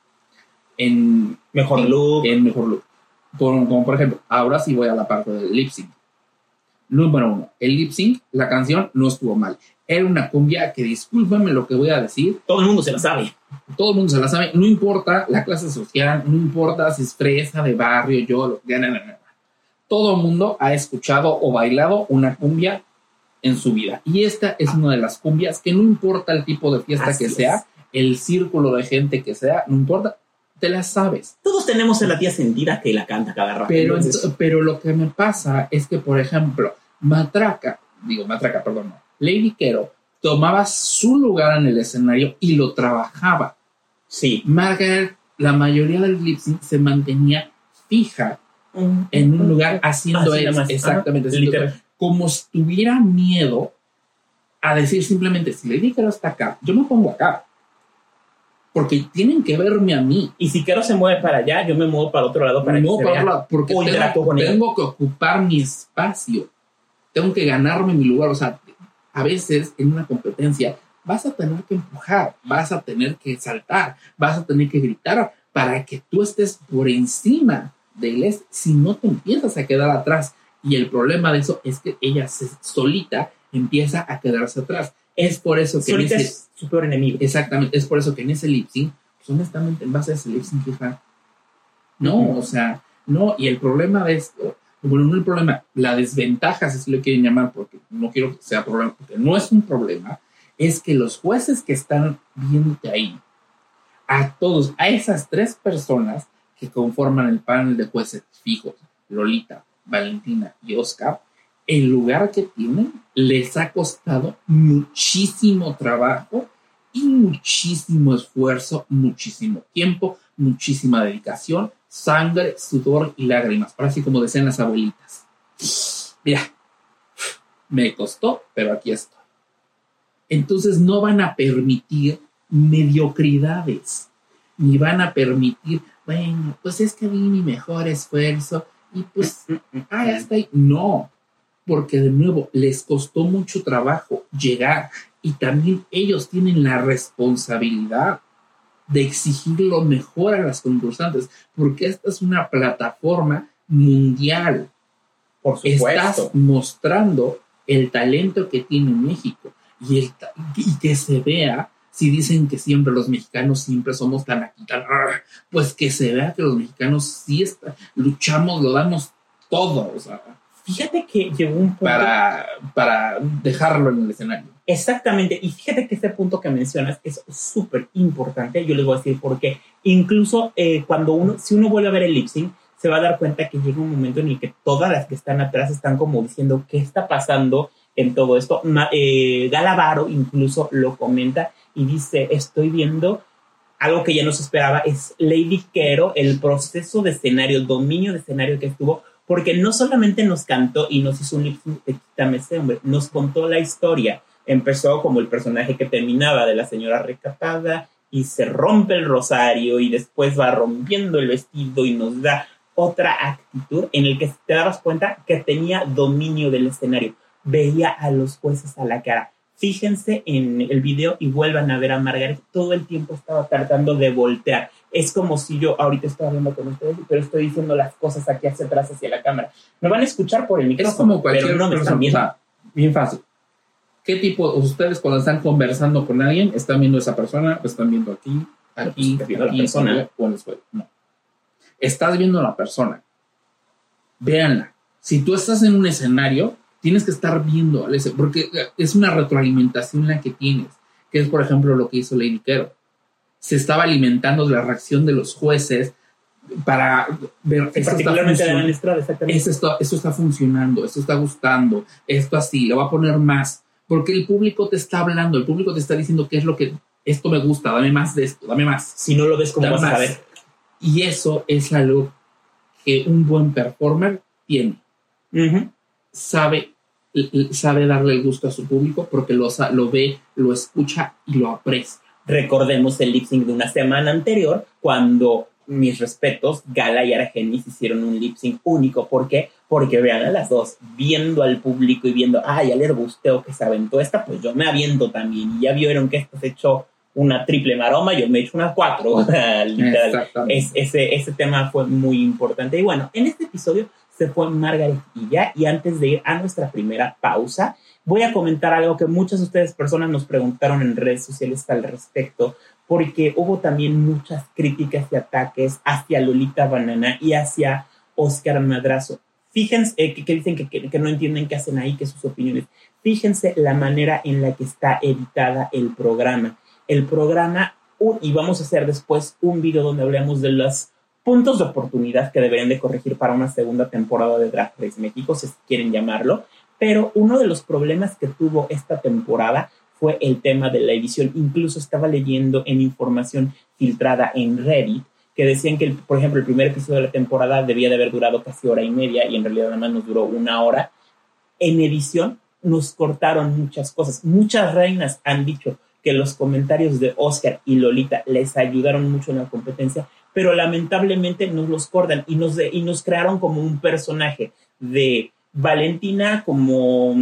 en mejor look. En mejor look. Como por ejemplo, ahora sí voy a la parte del lip sync. Número uno, el lip sync, la canción no estuvo mal. Era una cumbia que, discúlpame lo que voy a decir. Todo el mundo se la sabe. Todo el mundo se la sabe. No importa la clase social, no importa si es fresa de barrio, yo, lo no. Todo el mundo ha escuchado o bailado una cumbia en su vida. Y esta es una de las cumbias que no importa el tipo de fiesta Así que es. sea, el círculo de gente que sea, no importa, te la sabes. Todos tenemos a la tía sentida que la canta cada rato. Pero, Entonces, pero lo que me pasa es que, por ejemplo, Matraca, digo Matraca, perdón, no, Lady Quero tomaba su lugar en el escenario y lo trabajaba. Sí. Margaret, la mayoría del lip se mantenía fija en un lugar haciendo Así eso, exactamente, haciendo literal. como si tuviera miedo a decir simplemente, si Lady Quero está acá, yo me pongo acá. Porque tienen que verme a mí. Y si Quero se mueve para allá, yo me muevo para otro lado para Me muevo para otro lado, porque tengo, tengo que ocupar mi espacio. Tengo que ganarme mi lugar. O sea, a veces en una competencia vas a tener que empujar, vas a tener que saltar, vas a tener que gritar para que tú estés por encima de él. Si no te empiezas a quedar atrás. Y el problema de eso es que ella se- solita empieza a quedarse atrás. Es por eso que en Solita ese- es su peor enemigo. Exactamente, es por eso que en ese lip sync, pues honestamente, en base a ese lip sync, hija, no, o sea, no, y el problema de esto, bueno, no el problema, la desventaja, si así lo quieren llamar, porque no quiero que sea problema, porque no es un problema, es que los jueces que están viéndote ahí, a todos, a esas tres personas que conforman el panel de jueces fijos, Lolita, Valentina y Oscar, el lugar que tienen les ha costado muchísimo trabajo y muchísimo esfuerzo, muchísimo tiempo, muchísima dedicación, sangre, sudor y lágrimas. Ahora sí, como decían las abuelitas. Mira, me costó, pero aquí estoy. Entonces no van a permitir mediocridades, ni van a permitir, bueno, pues es que di mi mejor esfuerzo y pues, ah, ya está ahí. No, porque de nuevo les costó mucho trabajo llegar y también ellos tienen la responsabilidad de exigir lo mejor a las concursantes, porque esta es una plataforma mundial. Por supuesto. Estás mostrando el talento que tiene México y, el y que se vea, si dicen que siempre los mexicanos siempre somos tan aquí, tan, pues que se vea que los mexicanos sí está- luchamos, lo damos todo, o sea, Fíjate que llegó un punto. para, para dejarlo en el escenario. Exactamente, y fíjate que este punto que mencionas es súper importante, yo les voy a decir por qué. Incluso eh, cuando uno, si uno vuelve a ver el lip sync, se va a dar cuenta que llega un momento en el que todas las que están atrás están como diciendo qué está pasando en todo esto. Ma- eh, Galavaro incluso lo comenta y dice, estoy viendo algo que ya no se esperaba, es Lady Quero, el proceso de escenario, el dominio de escenario que estuvo, porque no solamente nos cantó y nos hizo un lip de Quítame ese hombre, nos contó la historia. Empezó como el personaje que terminaba de la señora recatada y se rompe el rosario y después va rompiendo el vestido y nos da otra actitud en el que te dabas cuenta que tenía dominio del escenario. Veía a los jueces a la cara. Fíjense en el video y vuelvan a ver a Margaret. Todo el tiempo estaba tratando de voltear. Es como si yo ahorita estoy hablando con ustedes, pero estoy diciendo las cosas aquí hacia atrás, hacia la cámara. Me van a escuchar por el micrófono, Es como cualquier pero no me están viendo. bien fácil. ¿Qué tipo, ustedes cuando están conversando con alguien, están viendo a esa persona, o están viendo aquí, aquí, viendo la aquí, persona. aquí, o en? No. Estás viendo a la persona. Véanla. Si tú estás en un escenario, tienes que estar viendo al ese, porque es una retroalimentación la que tienes, que es, por ejemplo, lo que hizo Lady Quero. Se estaba alimentando de la reacción de los jueces para ver Sí, está particularmente de funcionando. Ana Estrada, exactamente. Es esto, esto está funcionando, esto está gustando, esto así, le voy a poner más, porque el público te está hablando, el público te está diciendo qué es lo que esto me gusta, dame más de esto, dame más. Si no lo ves, ¿cómo Dame vas a más. saber? Y eso es algo que un buen performer tiene. Sabe, sabe darle el gusto a su público porque lo, lo ve, lo escucha y lo aprecia. Recordemos el lip sync de una semana anterior, cuando mis respetos, Gala y Argenis hicieron un lip sync único. ¿Por qué? Porque vean a las dos, viendo al público y viendo, ah, ya le gustó que se aventó esta, pues yo me aviento también. Y ya vieron que esta se echó una triple maroma, yo me echo una cuatro. O sea, literal. Es- ese, ese tema fue muy importante. Y bueno, en este episodio se fue Margaret y ya. Y antes de ir a nuestra primera pausa, voy a comentar algo que muchas de ustedes personas nos preguntaron en redes sociales al respecto, porque hubo también muchas críticas y ataques hacia Lolita Banana y hacia Oscar Madrazo. Fíjense eh, que, que dicen que, que- que no entienden qué hacen ahí, que sus opiniones. Fíjense la manera en la que está editada el programa. El programa, y vamos a hacer después un video donde hablemos de los puntos de oportunidad que deberían de corregir para una segunda temporada de Drag Race México, si quieren llamarlo. Pero uno de los problemas que tuvo esta temporada fue el tema de la edición. Incluso estaba leyendo en información filtrada en Reddit que decían que, por ejemplo, el primer episodio de la temporada debía de haber durado casi hora y media y en realidad nada más nos duró una hora. En edición nos cortaron muchas cosas. Muchas reinas han dicho que los comentarios de Oscar y Lolita les ayudaron mucho en la competencia, pero lamentablemente nos los cortan y nos, y nos crearon como un personaje de Valentina como,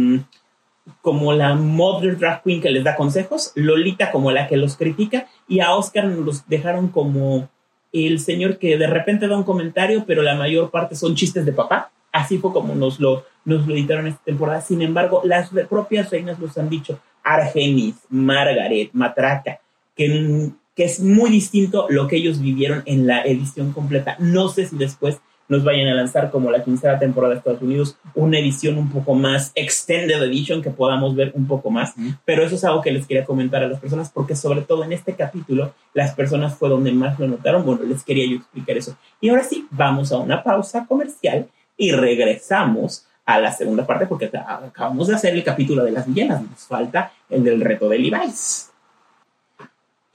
como la mother drag queen que les da consejos, Lolita como la que los critica y a Oscar nos los dejaron como el señor que de repente da un comentario, pero la mayor parte son chistes de papá. Así fue como nos lo, nos lo editaron esta temporada. Sin embargo, las propias reinas nos han dicho, Argenis, Margaret, Matraca, que, que es muy distinto lo que ellos vivieron en la edición completa. No sé si después nos vayan a lanzar como la quinceava temporada de Estados Unidos, una edición un poco más extended edition que podamos ver un poco más, pero eso es algo que les quería comentar a las personas porque sobre todo en este capítulo las personas fue donde más lo notaron, bueno, les quería yo explicar eso. Y ahora sí, vamos a una pausa comercial y regresamos a la segunda parte porque ac- acabamos de hacer el capítulo de las villanas, nos falta el del reto de Levi's.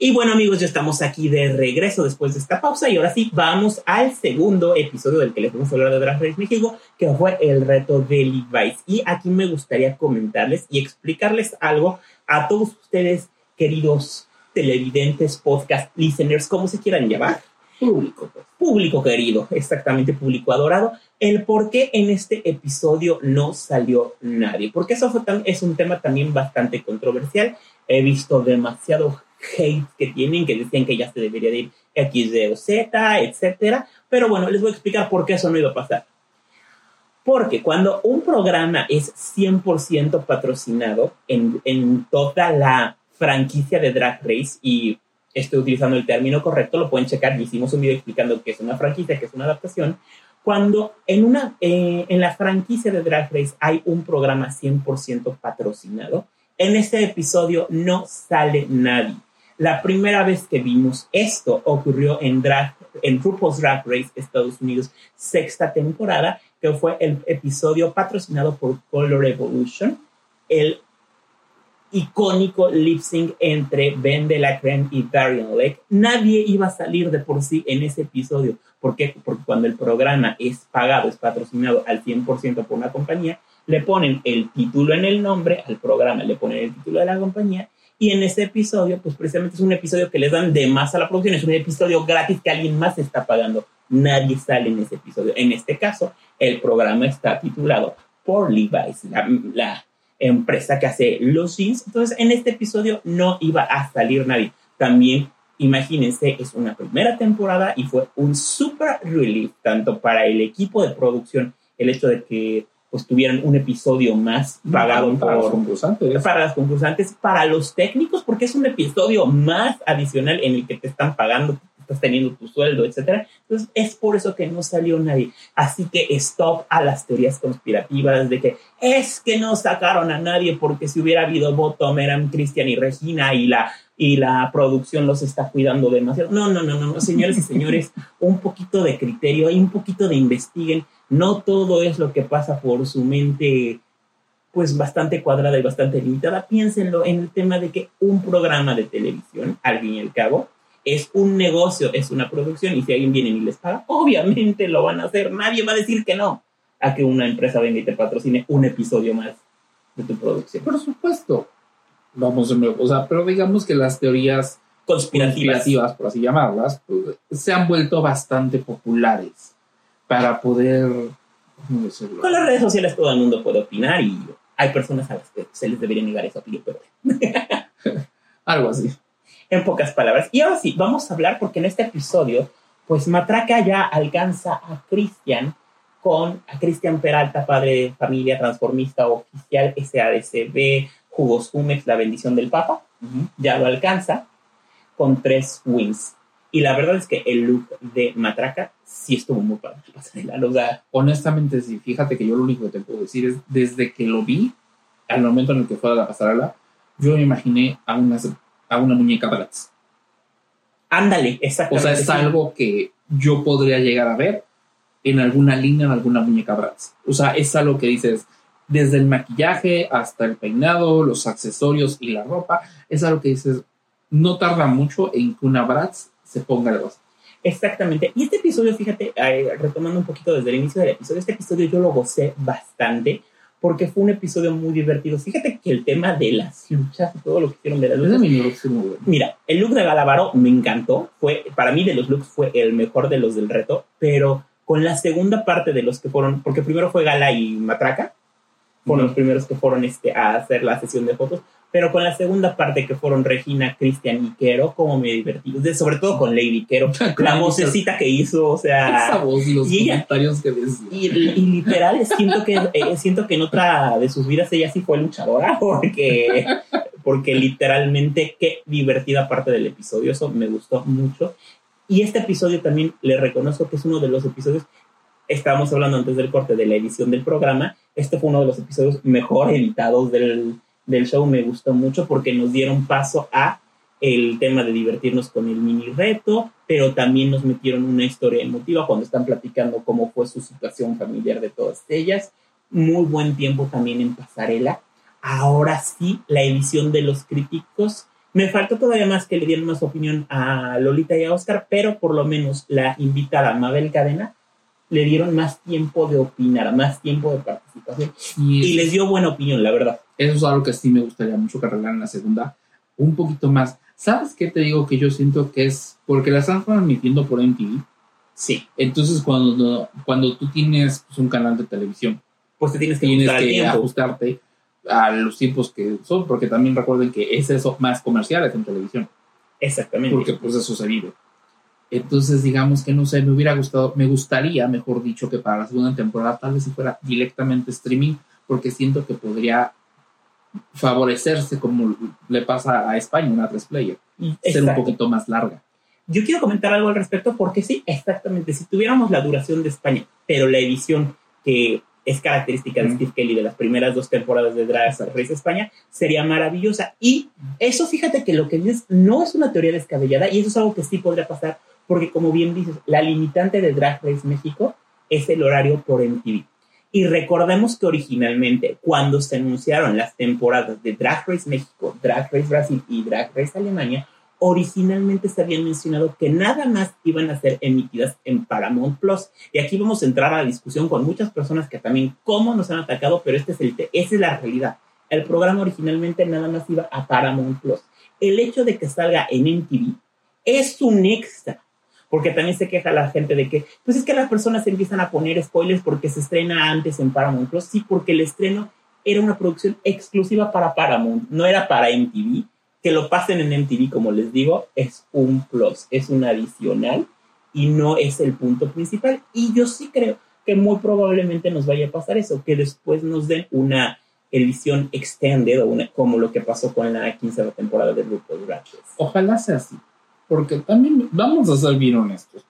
Y bueno amigos, ya estamos aquí de regreso después de esta pausa y ahora sí vamos al segundo episodio del que les vamos a hablar de Drag Race México, que fue el reto de Levi's. Y aquí me gustaría comentarles y explicarles algo a todos ustedes, queridos televidentes, podcast listeners, como se quieran llamar. Público, pues. Público querido, exactamente público adorado. El por qué en este episodio no salió nadie. Porque eso fue tam- es un tema también bastante controversial. He visto demasiado hate que tienen, que decían que ya se debería de ir X, Y o Z, etcétera. Pero bueno, les voy a explicar por qué eso no iba a pasar. Porque cuando un programa es 100% patrocinado en, en toda la franquicia de Drag Race, y estoy utilizando el término correcto, lo pueden checar, hicimos un video explicando qué es una franquicia, qué es una adaptación, cuando en, una, eh, en la franquicia de Drag Race hay un programa 100% patrocinado, en este episodio no sale nadie. La primera vez que vimos esto ocurrió en, drag, en RuPaul's Drag Race Estados Unidos, sexta temporada, que fue el episodio patrocinado por Color Evolution, el icónico lip sync entre Ben de la Creme y Darian Lake. Nadie iba a salir de por sí en ese episodio. Porque cuando el programa es pagado, es patrocinado al 100% por una compañía, le ponen el título en el nombre al programa, le ponen el título de la compañía y en ese episodio, pues precisamente es un episodio que les dan de más a la producción, es un episodio gratis que alguien más está pagando. Nadie sale en ese episodio. En este caso, el programa está titulado por Levi's, la, la empresa que hace los jeans. Entonces, en este episodio no iba a salir nadie. También, imagínense, es una primera temporada y fue un super relief, tanto para el equipo de producción, el hecho de que pues tuvieran un episodio más pagado para por los concursantes. para las concursantes, para los técnicos, porque es un episodio más adicional en el que te están pagando, estás teniendo tu sueldo, etcétera. Entonces es por eso que no salió nadie. Así que stop a las teorías conspirativas de que es que no sacaron a nadie porque si hubiera habido voto eran Cristian y Regina y la y la producción los está cuidando demasiado. No, no, no, no, no, señores y señores, un poquito de criterio y un poquito de investiguen. No todo es lo que pasa por su mente pues bastante cuadrada y bastante limitada. Piénsenlo en el tema de que un programa de televisión, al fin y al cabo, es un negocio, es una producción y si alguien viene y les paga, obviamente lo van a hacer. Nadie va a decir que no. a que una empresa venga y te patrocine un episodio más de tu producción. Por supuesto. Vamos de nuevo. O sea, pero digamos que las teorías conspirativas, por así llamarlas, pues, se han vuelto bastante populares para poder. Con las redes sociales todo el mundo puede opinar y hay personas a las que se les debería negar esa opinión, pero Algo así. En pocas palabras. Y ahora sí, vamos a hablar porque en este episodio, pues Matraca ya alcanza a Cristian con a Cristian Peralta, padre de familia transformista oficial SADCB, Jugos Jumex, la bendición del Papa. Ya lo alcanza con tres wins. Y la verdad es que el look de Matraca sí estuvo muy padre. O sea, Honestamente, sí. Fíjate que yo lo único que te puedo decir es, desde que lo vi, al momento en el que fue a la pasarela, yo me imaginé a una, a una muñeca Bratz. Ándale, O exactamente. sea, es algo que yo podría llegar a ver en alguna línea, en alguna muñeca Bratz. O sea, es algo que dices, desde el maquillaje hasta el peinado, los accesorios y la ropa, es algo que dices, no tarda mucho en que una Bratz se ponga de base. Exactamente. Y este episodio, fíjate, eh, retomando un poquito desde el inicio del episodio, este episodio yo lo gocé bastante porque fue un episodio muy divertido. Fíjate que el tema de las luchas y todo lo que hicieron de las luchas. Mira, el look de Galavaro me encantó. Fue, para mí, de los looks, fue el mejor de los del reto. Pero con la segunda parte de los que fueron, porque primero fue Gala y Matraca, fueron los primeros que fueron este, a hacer la sesión de fotos. Pero con la segunda parte que fueron Regina, Cristian y Quero, como me divertí. Sobre todo con Lady Quero. la vocecita que hizo, o sea. Esa voz y los y ella- comentarios que decía. y, y literal siento que eh, siento que en otra de sus vidas ella sí fue luchadora porque porque literalmente qué divertida parte del episodio eso me gustó mucho y este episodio también le reconozco que es uno de los episodios estábamos hablando antes del corte de la edición del programa este fue uno de los episodios mejor editados del, del show me gustó mucho porque nos dieron paso a el tema de divertirnos con el mini reto, pero también nos metieron una historia emotiva cuando están platicando cómo fue su situación familiar de todas ellas. Muy buen tiempo también en pasarela. Ahora sí, la edición de los críticos. Me faltó todavía más que le dieran más opinión a Lolita y a Oscar, pero por lo menos la invitada Mabel Cadena le dieron más tiempo de opinar, más tiempo de participación Y, y les dio buena opinión, la verdad. Eso es algo que sí me gustaría mucho que arreglaran en la segunda. Un poquito más. ¿Sabes qué te digo? Que yo siento que es porque la están transmitiendo por MTV. Sí. Entonces, cuando, cuando tú tienes pues, un canal de televisión, pues te tienes que tienes ajustar que ajustarte a los tiempos que son, porque también recuerden que es eso más comerciales en televisión. Exactamente. Porque pues eso se vive. Entonces, digamos que no sé, me hubiera gustado, me gustaría, mejor dicho, que para la segunda temporada tal vez si fuera directamente streaming, porque siento que podría favorecerse como le pasa a España, una tres player, ser un Exacto. poquito más larga. Yo quiero comentar algo al respecto porque sí, exactamente, si tuviéramos la duración de España, pero la edición que es característica de Steve Kelly de las primeras dos temporadas de Drag Race España, sería maravillosa. Y eso, fíjate que lo que dices no es una teoría descabellada y eso es algo que sí podría pasar porque, como bien dices, la limitante de Drag Race México es el horario por MTV. Y recordemos que originalmente, cuando se anunciaron las temporadas de Drag Race México, Drag Race Brasil y Drag Race Alemania, originalmente se habían mencionado que nada más iban a ser emitidas en Paramount Plus. Y aquí vamos a entrar a la discusión con muchas personas que también, cómo nos han atacado, pero este es el es la realidad. El programa originalmente nada más iba a Paramount Plus. El hecho de que salga en MTV es un extra. Porque también se queja la gente de que, pues es que las personas empiezan a poner spoilers porque se estrena antes en Paramount Plus. Sí, porque el estreno era una producción exclusiva para Paramount, no era para MTV. Que lo pasen en MTV, como les digo, es un plus, es un adicional y no es el punto principal. Y yo sí creo que muy probablemente nos vaya a pasar eso, que después nos den una edición extended o una, como lo que pasó con la quince temporada de RuPaul's Drag. Ojalá sea así, porque también vamos a ser bien honestos.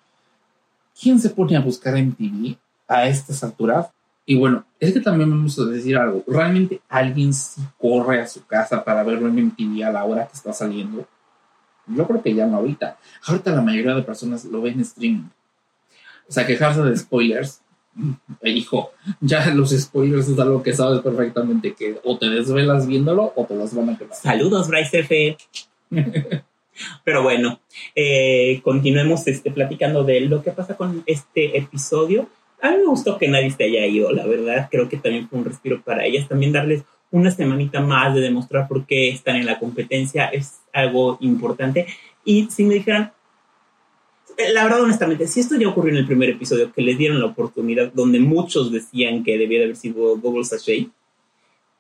¿Quién se pone a buscar en TV a estas alturas? Y bueno, es que también vamos a decir algo. ¿Realmente alguien sí corre a su casa para verlo en MTV a la hora que está saliendo? Yo creo que ya no ahorita. Ahorita la mayoría de personas lo ven en streaming. O sea, quejarse de spoilers. Hijo, ya los spoilers es algo que sabes perfectamente que o te desvelas viéndolo o te las van a quemar. Saludos, Bryce F. Pero bueno, eh, continuemos este, platicando de lo que pasa con este episodio. A mí me gustó que nadie se haya ido, la verdad. Creo que también fue un respiro para ellas. También darles una semanita más de demostrar por qué están en la competencia es algo importante. Y si me dijeran, la verdad, honestamente, si esto ya ocurrió en el primer episodio, que les dieron la oportunidad, donde muchos decían que debía de haber sido Double Sachet,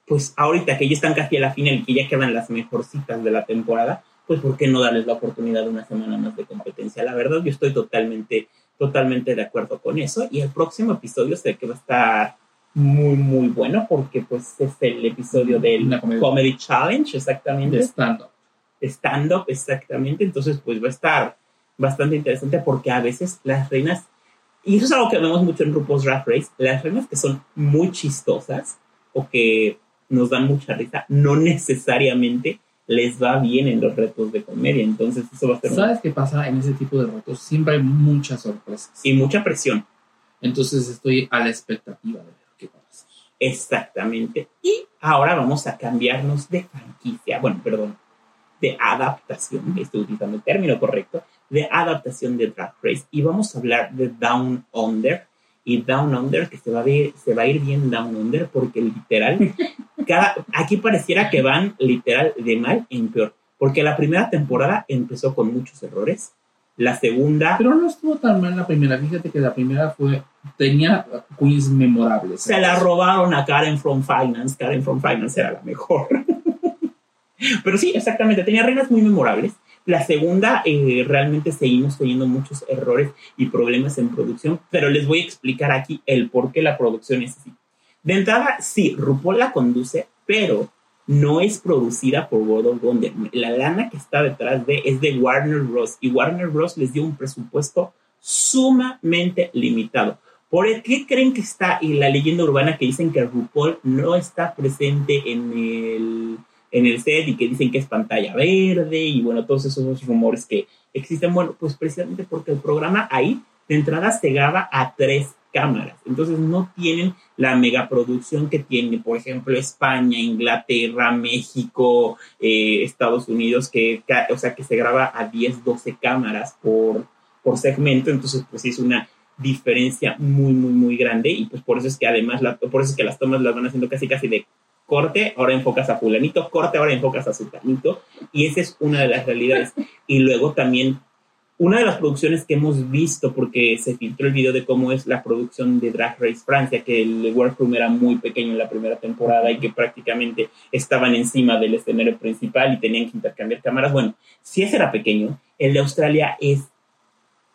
pues ahorita que ya están casi a la final y que ya quedan las mejorcitas de la temporada, pues ¿por qué no darles la oportunidad de una semana más de competencia? La verdad, yo estoy totalmente, totalmente de acuerdo con eso. Y el próximo episodio sé que va a estar muy, muy bueno porque pues es el episodio del Comedy Challenge, exactamente. De stand-up. Stand-up, exactamente. Entonces, pues va a estar bastante interesante porque a veces las reinas, y eso es algo que vemos mucho en RuPaul's Drag Race, las reinas que son muy chistosas o que nos dan mucha risa, no necesariamente les va bien en los retos de comedia. Entonces, eso va a ser. ¿Sabes qué pasa en ese tipo de retos? Siempre hay muchas sorpresas. Y mucha presión. Entonces, estoy a la expectativa de ver qué va a pasar. Exactamente. Y ahora vamos a cambiarnos de franquicia. Bueno, perdón, de adaptación. Estoy utilizando el término correcto. De adaptación de Drag Race. Y vamos a hablar de Down Under y Down Under, que se va a, ver, se va a ir bien Down Under, porque literal, cada, aquí pareciera que van literal de mal en peor, porque la primera temporada empezó con muchos errores, la segunda... Pero no estuvo tan mal la primera, fíjate que la primera fue, tenía quiz memorables. Se la robaron a Karen from Finance, Karen from Finance era la mejor. Pero sí, exactamente, tenía reinas muy memorables. La segunda, eh, realmente seguimos teniendo muchos errores y problemas en producción, pero les voy a explicar aquí el por qué la producción es así. De entrada, sí, RuPaul la conduce, pero no es producida por World of Wonder. La lana que está detrás de es de Warner Bros. Y Warner Bros. les dio un presupuesto sumamente limitado. ¿Por qué creen que está en la leyenda urbana que dicen que RuPaul no está presente en el en el set y que dicen que es pantalla verde y bueno, todos esos rumores que existen. Bueno, pues precisamente porque el programa ahí de entrada se graba a tres cámaras. Entonces no tienen la megaproducción que tiene, por ejemplo, España, Inglaterra, México, eh, Estados Unidos, que, o sea, que se graba a 10, 12 cámaras por, por segmento. Entonces, pues es una diferencia muy, muy, muy grande y pues por eso es que además, por eso es que las tomas las van haciendo casi, casi de corte, ahora enfocas a fulanito, corte, ahora enfocas a sultanito, y esa es una de las realidades. Y luego también, una de las producciones que hemos visto, porque se filtró el video de cómo es la producción de Drag Race Francia, que el workroom era muy pequeño en la primera temporada y que prácticamente estaban encima del escenario principal y tenían que intercambiar cámaras. Bueno, si ese era pequeño, el de Australia es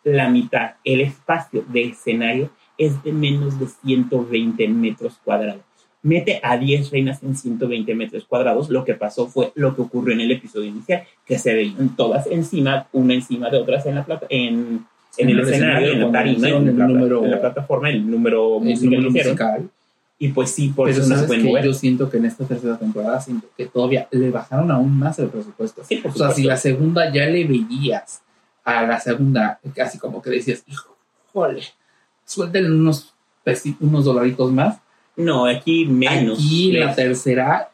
la mitad. El espacio de escenario es de menos de 120 metros cuadrados mete a 10 reinas en 120 metros cuadrados. Lo que pasó fue lo que ocurrió en el episodio inicial, que se veían todas encima, una encima de otras en la plata, en, en, el, escenario, en la tarima, en, la, número, en la plataforma, el número, musical, Y pues sí, por eso no se pueden Yo siento que en esta tercera temporada siento que todavía le bajaron aún más el presupuesto. Sí, por o sea, si la segunda ya le veías a la segunda, casi como que decías, híjole, suelten unos, unos dolaritos más no, aquí menos. Aquí la tercera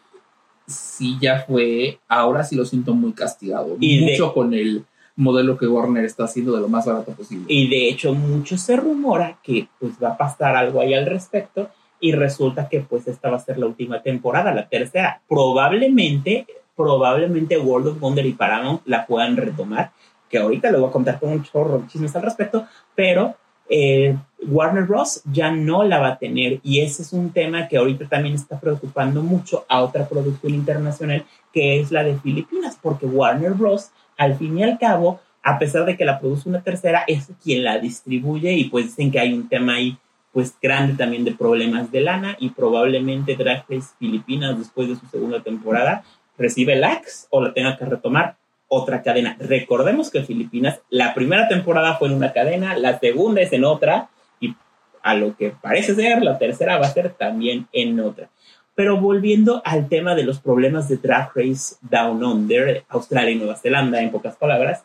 sí ya fue, ahora sí lo siento muy castigado. Y mucho con el modelo que Warner está haciendo de lo más barato posible. Y de hecho mucho se rumora que pues va a pasar algo ahí al respecto y resulta que pues esta va a ser la última temporada, la tercera. Probablemente, probablemente World of Wonder y Paramount la puedan retomar, que ahorita les voy a contar con un chorro de chismes al respecto, pero eh, Warner Bros. ya no la va a tener y ese es un tema que ahorita también está preocupando mucho a otra producción internacional que es la de Filipinas, porque Warner Bros. al fin y al cabo, a pesar de que la produce una tercera, es quien la distribuye y pues dicen que hay un tema ahí pues grande también de problemas de lana y probablemente Drag Race Filipinas después de su segunda temporada recibe lax o la tenga que retomar otra cadena. Recordemos que Filipinas la primera temporada fue en una cadena, la segunda es en otra y a lo que parece ser la tercera va a ser también en otra. Pero volviendo al tema de los problemas de Drag Race Down Under, Australia y Nueva Zelanda, en pocas palabras,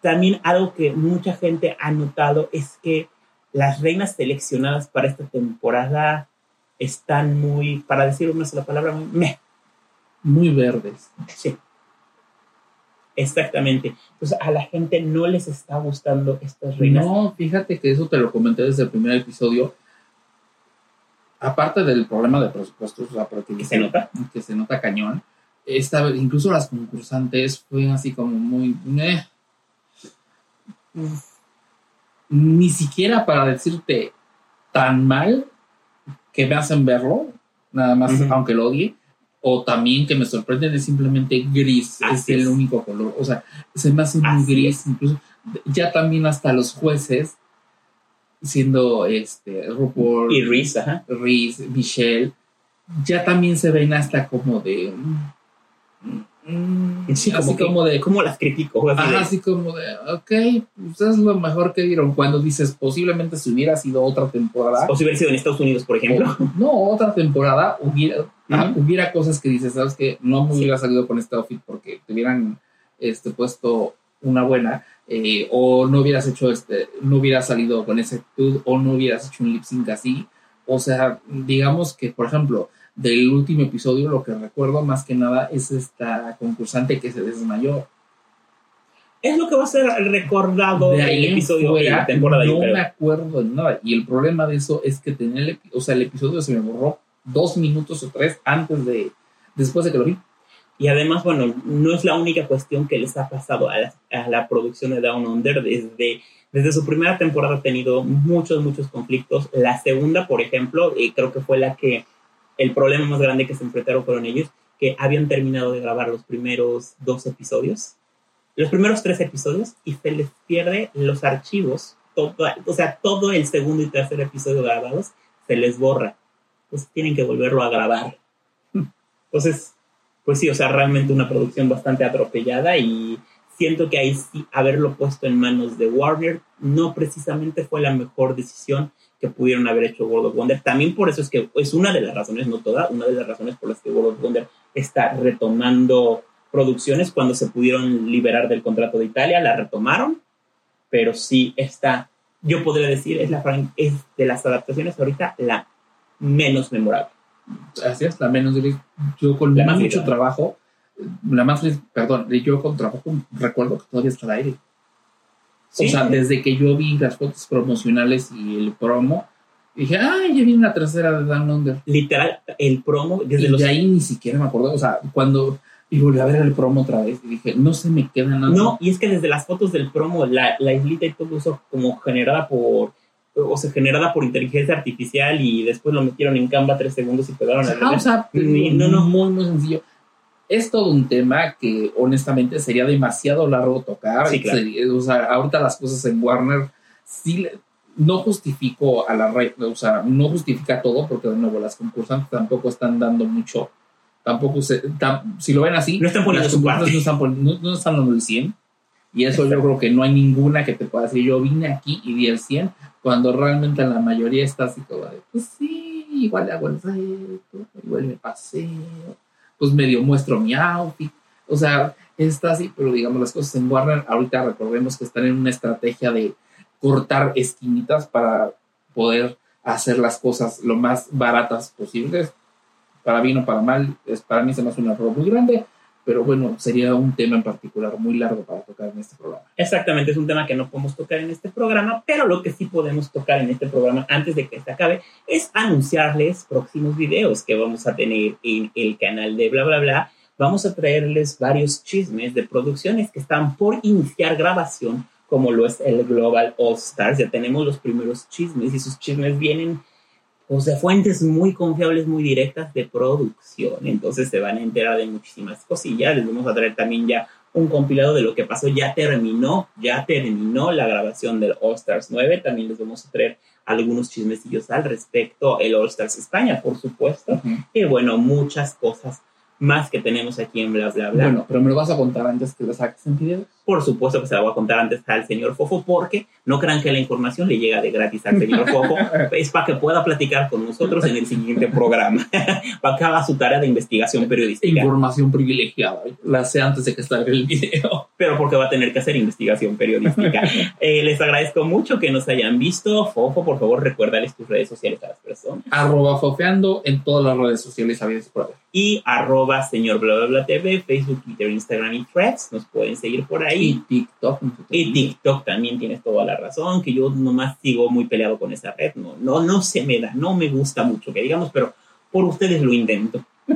también algo que mucha gente ha notado es que las reinas seleccionadas para esta temporada están muy, para decir una sola palabra, muy meh. Muy verdes. Sí. Exactamente. Pues a la gente no les está gustando estas reinas. No, fíjate que eso te lo comenté desde el primer episodio. aparte del problema de presupuestos, o sea, porque ¿Que se nota? que se nota cañón, esta, incluso las concursantes fue así como muy... eh. Ni siquiera para decirte tan mal que me hacen verlo, nada más, aunque lo odie, o también que me sorprenden es simplemente gris, Así es el es. único color, o sea, se me hace muy Así gris, incluso ya también hasta los jueces, siendo este RuPaul Y Reese, ajá. Reese, Michelle, ya también se ven hasta como de. mm, mm, Sí, así como, que- como de. ¿Cómo las critico? Así Ajá, de- así como de, ok, pues es lo mejor que dieron. Cuando dices, posiblemente si hubiera sido otra temporada. O si hubiera sido en Estados Unidos, por ejemplo. o- no, otra temporada, hubiera, hubiera cosas que dices, ¿sabes que No me hubiera salido con este outfit porque te hubieran este, puesto una buena. eh, o no hubieras hecho este, no hubieras salido con esa actitud, o no hubieras hecho un lip sync así. O sea, digamos que, por ejemplo, del último episodio, lo que recuerdo más que nada es esta concursante que se desmayó. Es lo que va a ser recordado De del ahí en episodio de fuera, la temporada. no me acuerdo de nada. Y el problema de eso es que tenía el, o sea, el episodio se me borró dos minutos o tres antes de, después de que lo vi. Y además, bueno, no es la única cuestión que les ha pasado a la, a la producción de Down Under. Desde, desde su primera temporada ha tenido muchos, muchos conflictos. La segunda, por ejemplo, eh, creo que fue la que el problema más grande que se enfrentaron fueron ellos, que habían terminado de grabar los primeros dos episodios, los primeros tres episodios, y se les pierde los archivos, todo, o sea, todo el segundo y tercer episodio grabados se les borra. Pues tienen que volverlo a grabar. Entonces, pues sí, o sea, realmente una producción bastante atropellada y siento que ahí sí haberlo puesto en manos de Warner no precisamente fue la mejor decisión que pudieron haber hecho World of Wonder. También por eso es que es una de las razones, no toda, una de las razones por las que World of Wonder está retomando producciones cuando se pudieron liberar del contrato de Italia, la retomaron, pero sí está, yo podría decir, es, la, es de las adaptaciones ahorita la menos memorable. Así es, la menos. Yo con La más mucho trabajo, la más perdón, yo con trabajo recuerdo que todavía está al aire. Sí. O sea, desde que yo vi las fotos promocionales y el promo, dije, ay, ya viene la tercera de Down Under. Literal, el promo, desde y los de ahí ni siquiera me acuerdo. O sea, cuando. Y volví a ver el promo otra vez y dije, no se me queda nada. No, y es que desde las fotos del promo, la, la islita y todo eso como generada por, o sea, generada por inteligencia artificial y después lo metieron en Canva tres segundos y pegaron Ah, o sea, Ni- no, no. muy, muy sencillo. Es todo un tema que honestamente sería demasiado largo tocar. Sí, claro. Sería- o sea, ahorita las cosas en Warner sí no justifico a la red, o sea, no justifica todo porque de nuevo las concursantes tampoco están dando mucho, tampoco se, tam- si lo ven así, No están poniendo las su parte. no están, no, no están dando el 100 y eso yo creo que no hay ninguna que te pueda decir yo vine aquí y di el 100 cuando realmente la mayoría está así como de, pues sí, igual hago el reto, igual me paseo, pues medio muestro mi outfit. O sea, está así, pero digamos las cosas en Warner, ahorita recordemos que están en una estrategia de cortar esquinitas para poder hacer las cosas lo más baratas posibles. Para bien o para mal, es, para mí se me hace un error muy grande, pero bueno, sería un tema en particular muy largo para tocar en este programa. Exactamente, es un tema que no podemos tocar en este programa, pero lo que sí podemos tocar en este programa antes de que se acabe es anunciarles próximos videos que vamos a tener en el canal de bla bla bla. Vamos a traerles varios chismes de producciones que están por iniciar grabación, como lo es el Global All Stars. Ya tenemos los primeros chismes y esos chismes vienen pues, de fuentes muy confiables, muy directas de producción. Entonces se van a enterar de muchísimas cosillas. Les vamos a traer también ya un compilado de lo que pasó. Ya terminó, ya terminó la grabación del All Stars 9. También les vamos a traer algunos chismecillos al respecto. El All Stars España, por supuesto. Y bueno, muchas cosas más que tenemos aquí en bla bla bla. Bueno, pero me lo vas a contar antes que lo saques en video. Por supuesto que se la voy a contar antes al señor Fofo, porque no crean que la información le llega de gratis al señor Fofo. es para que pueda platicar con nosotros en el siguiente programa. para que haga su tarea de investigación periodística. Información privilegiada. La sé antes de que salga el video. Pero porque va a tener que hacer investigación periodística. Eh, les agradezco mucho que nos hayan visto. Fofo, por favor, recuérdales tus redes sociales a las personas. Arroba fofeando en todas las redes sociales habidas por y arroba señor bla bla bla TV, Facebook, Twitter, Instagram y Threads. Nos pueden seguir por ahí. Ahí. Y TikTok. Y TikTok también tienes toda la razón, que yo nomás sigo muy peleado con esa red. No, no, no se me da, no me gusta mucho, que digamos, pero por ustedes lo intento.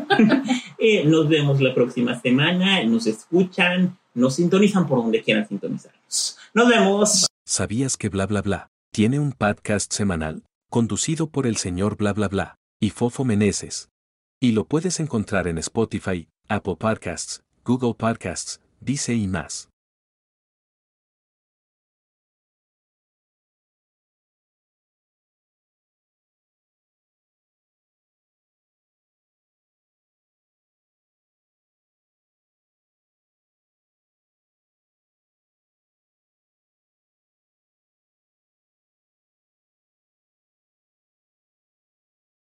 Eh, nos vemos la próxima semana, nos escuchan, nos sintonizan por donde quieran sintonizarnos. Nos vemos. ¿Sabías que bla bla bla tiene un podcast semanal conducido por el señor bla bla bla y Fofo Meneses? Y lo puedes encontrar en Spotify, Apple Podcasts, Google Podcasts, Dice y más.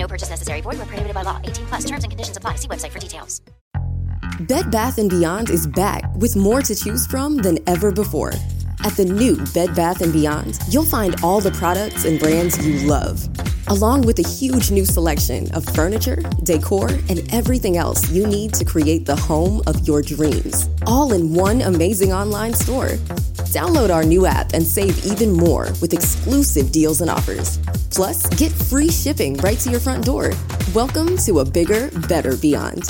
No purchase necessary. Void where prohibited by law. 18 plus terms and conditions apply. See website for details. Bed Bath & Beyond is back with more to choose from than ever before. At the new Bed Bath & Beyond, you'll find all the products and brands you love, along with a huge new selection of furniture, decor, and everything else you need to create the home of your dreams, all in one amazing online store. Download our new app and save even more with exclusive deals and offers. Plus, get free shipping right to your front door. Welcome to a bigger, better beyond.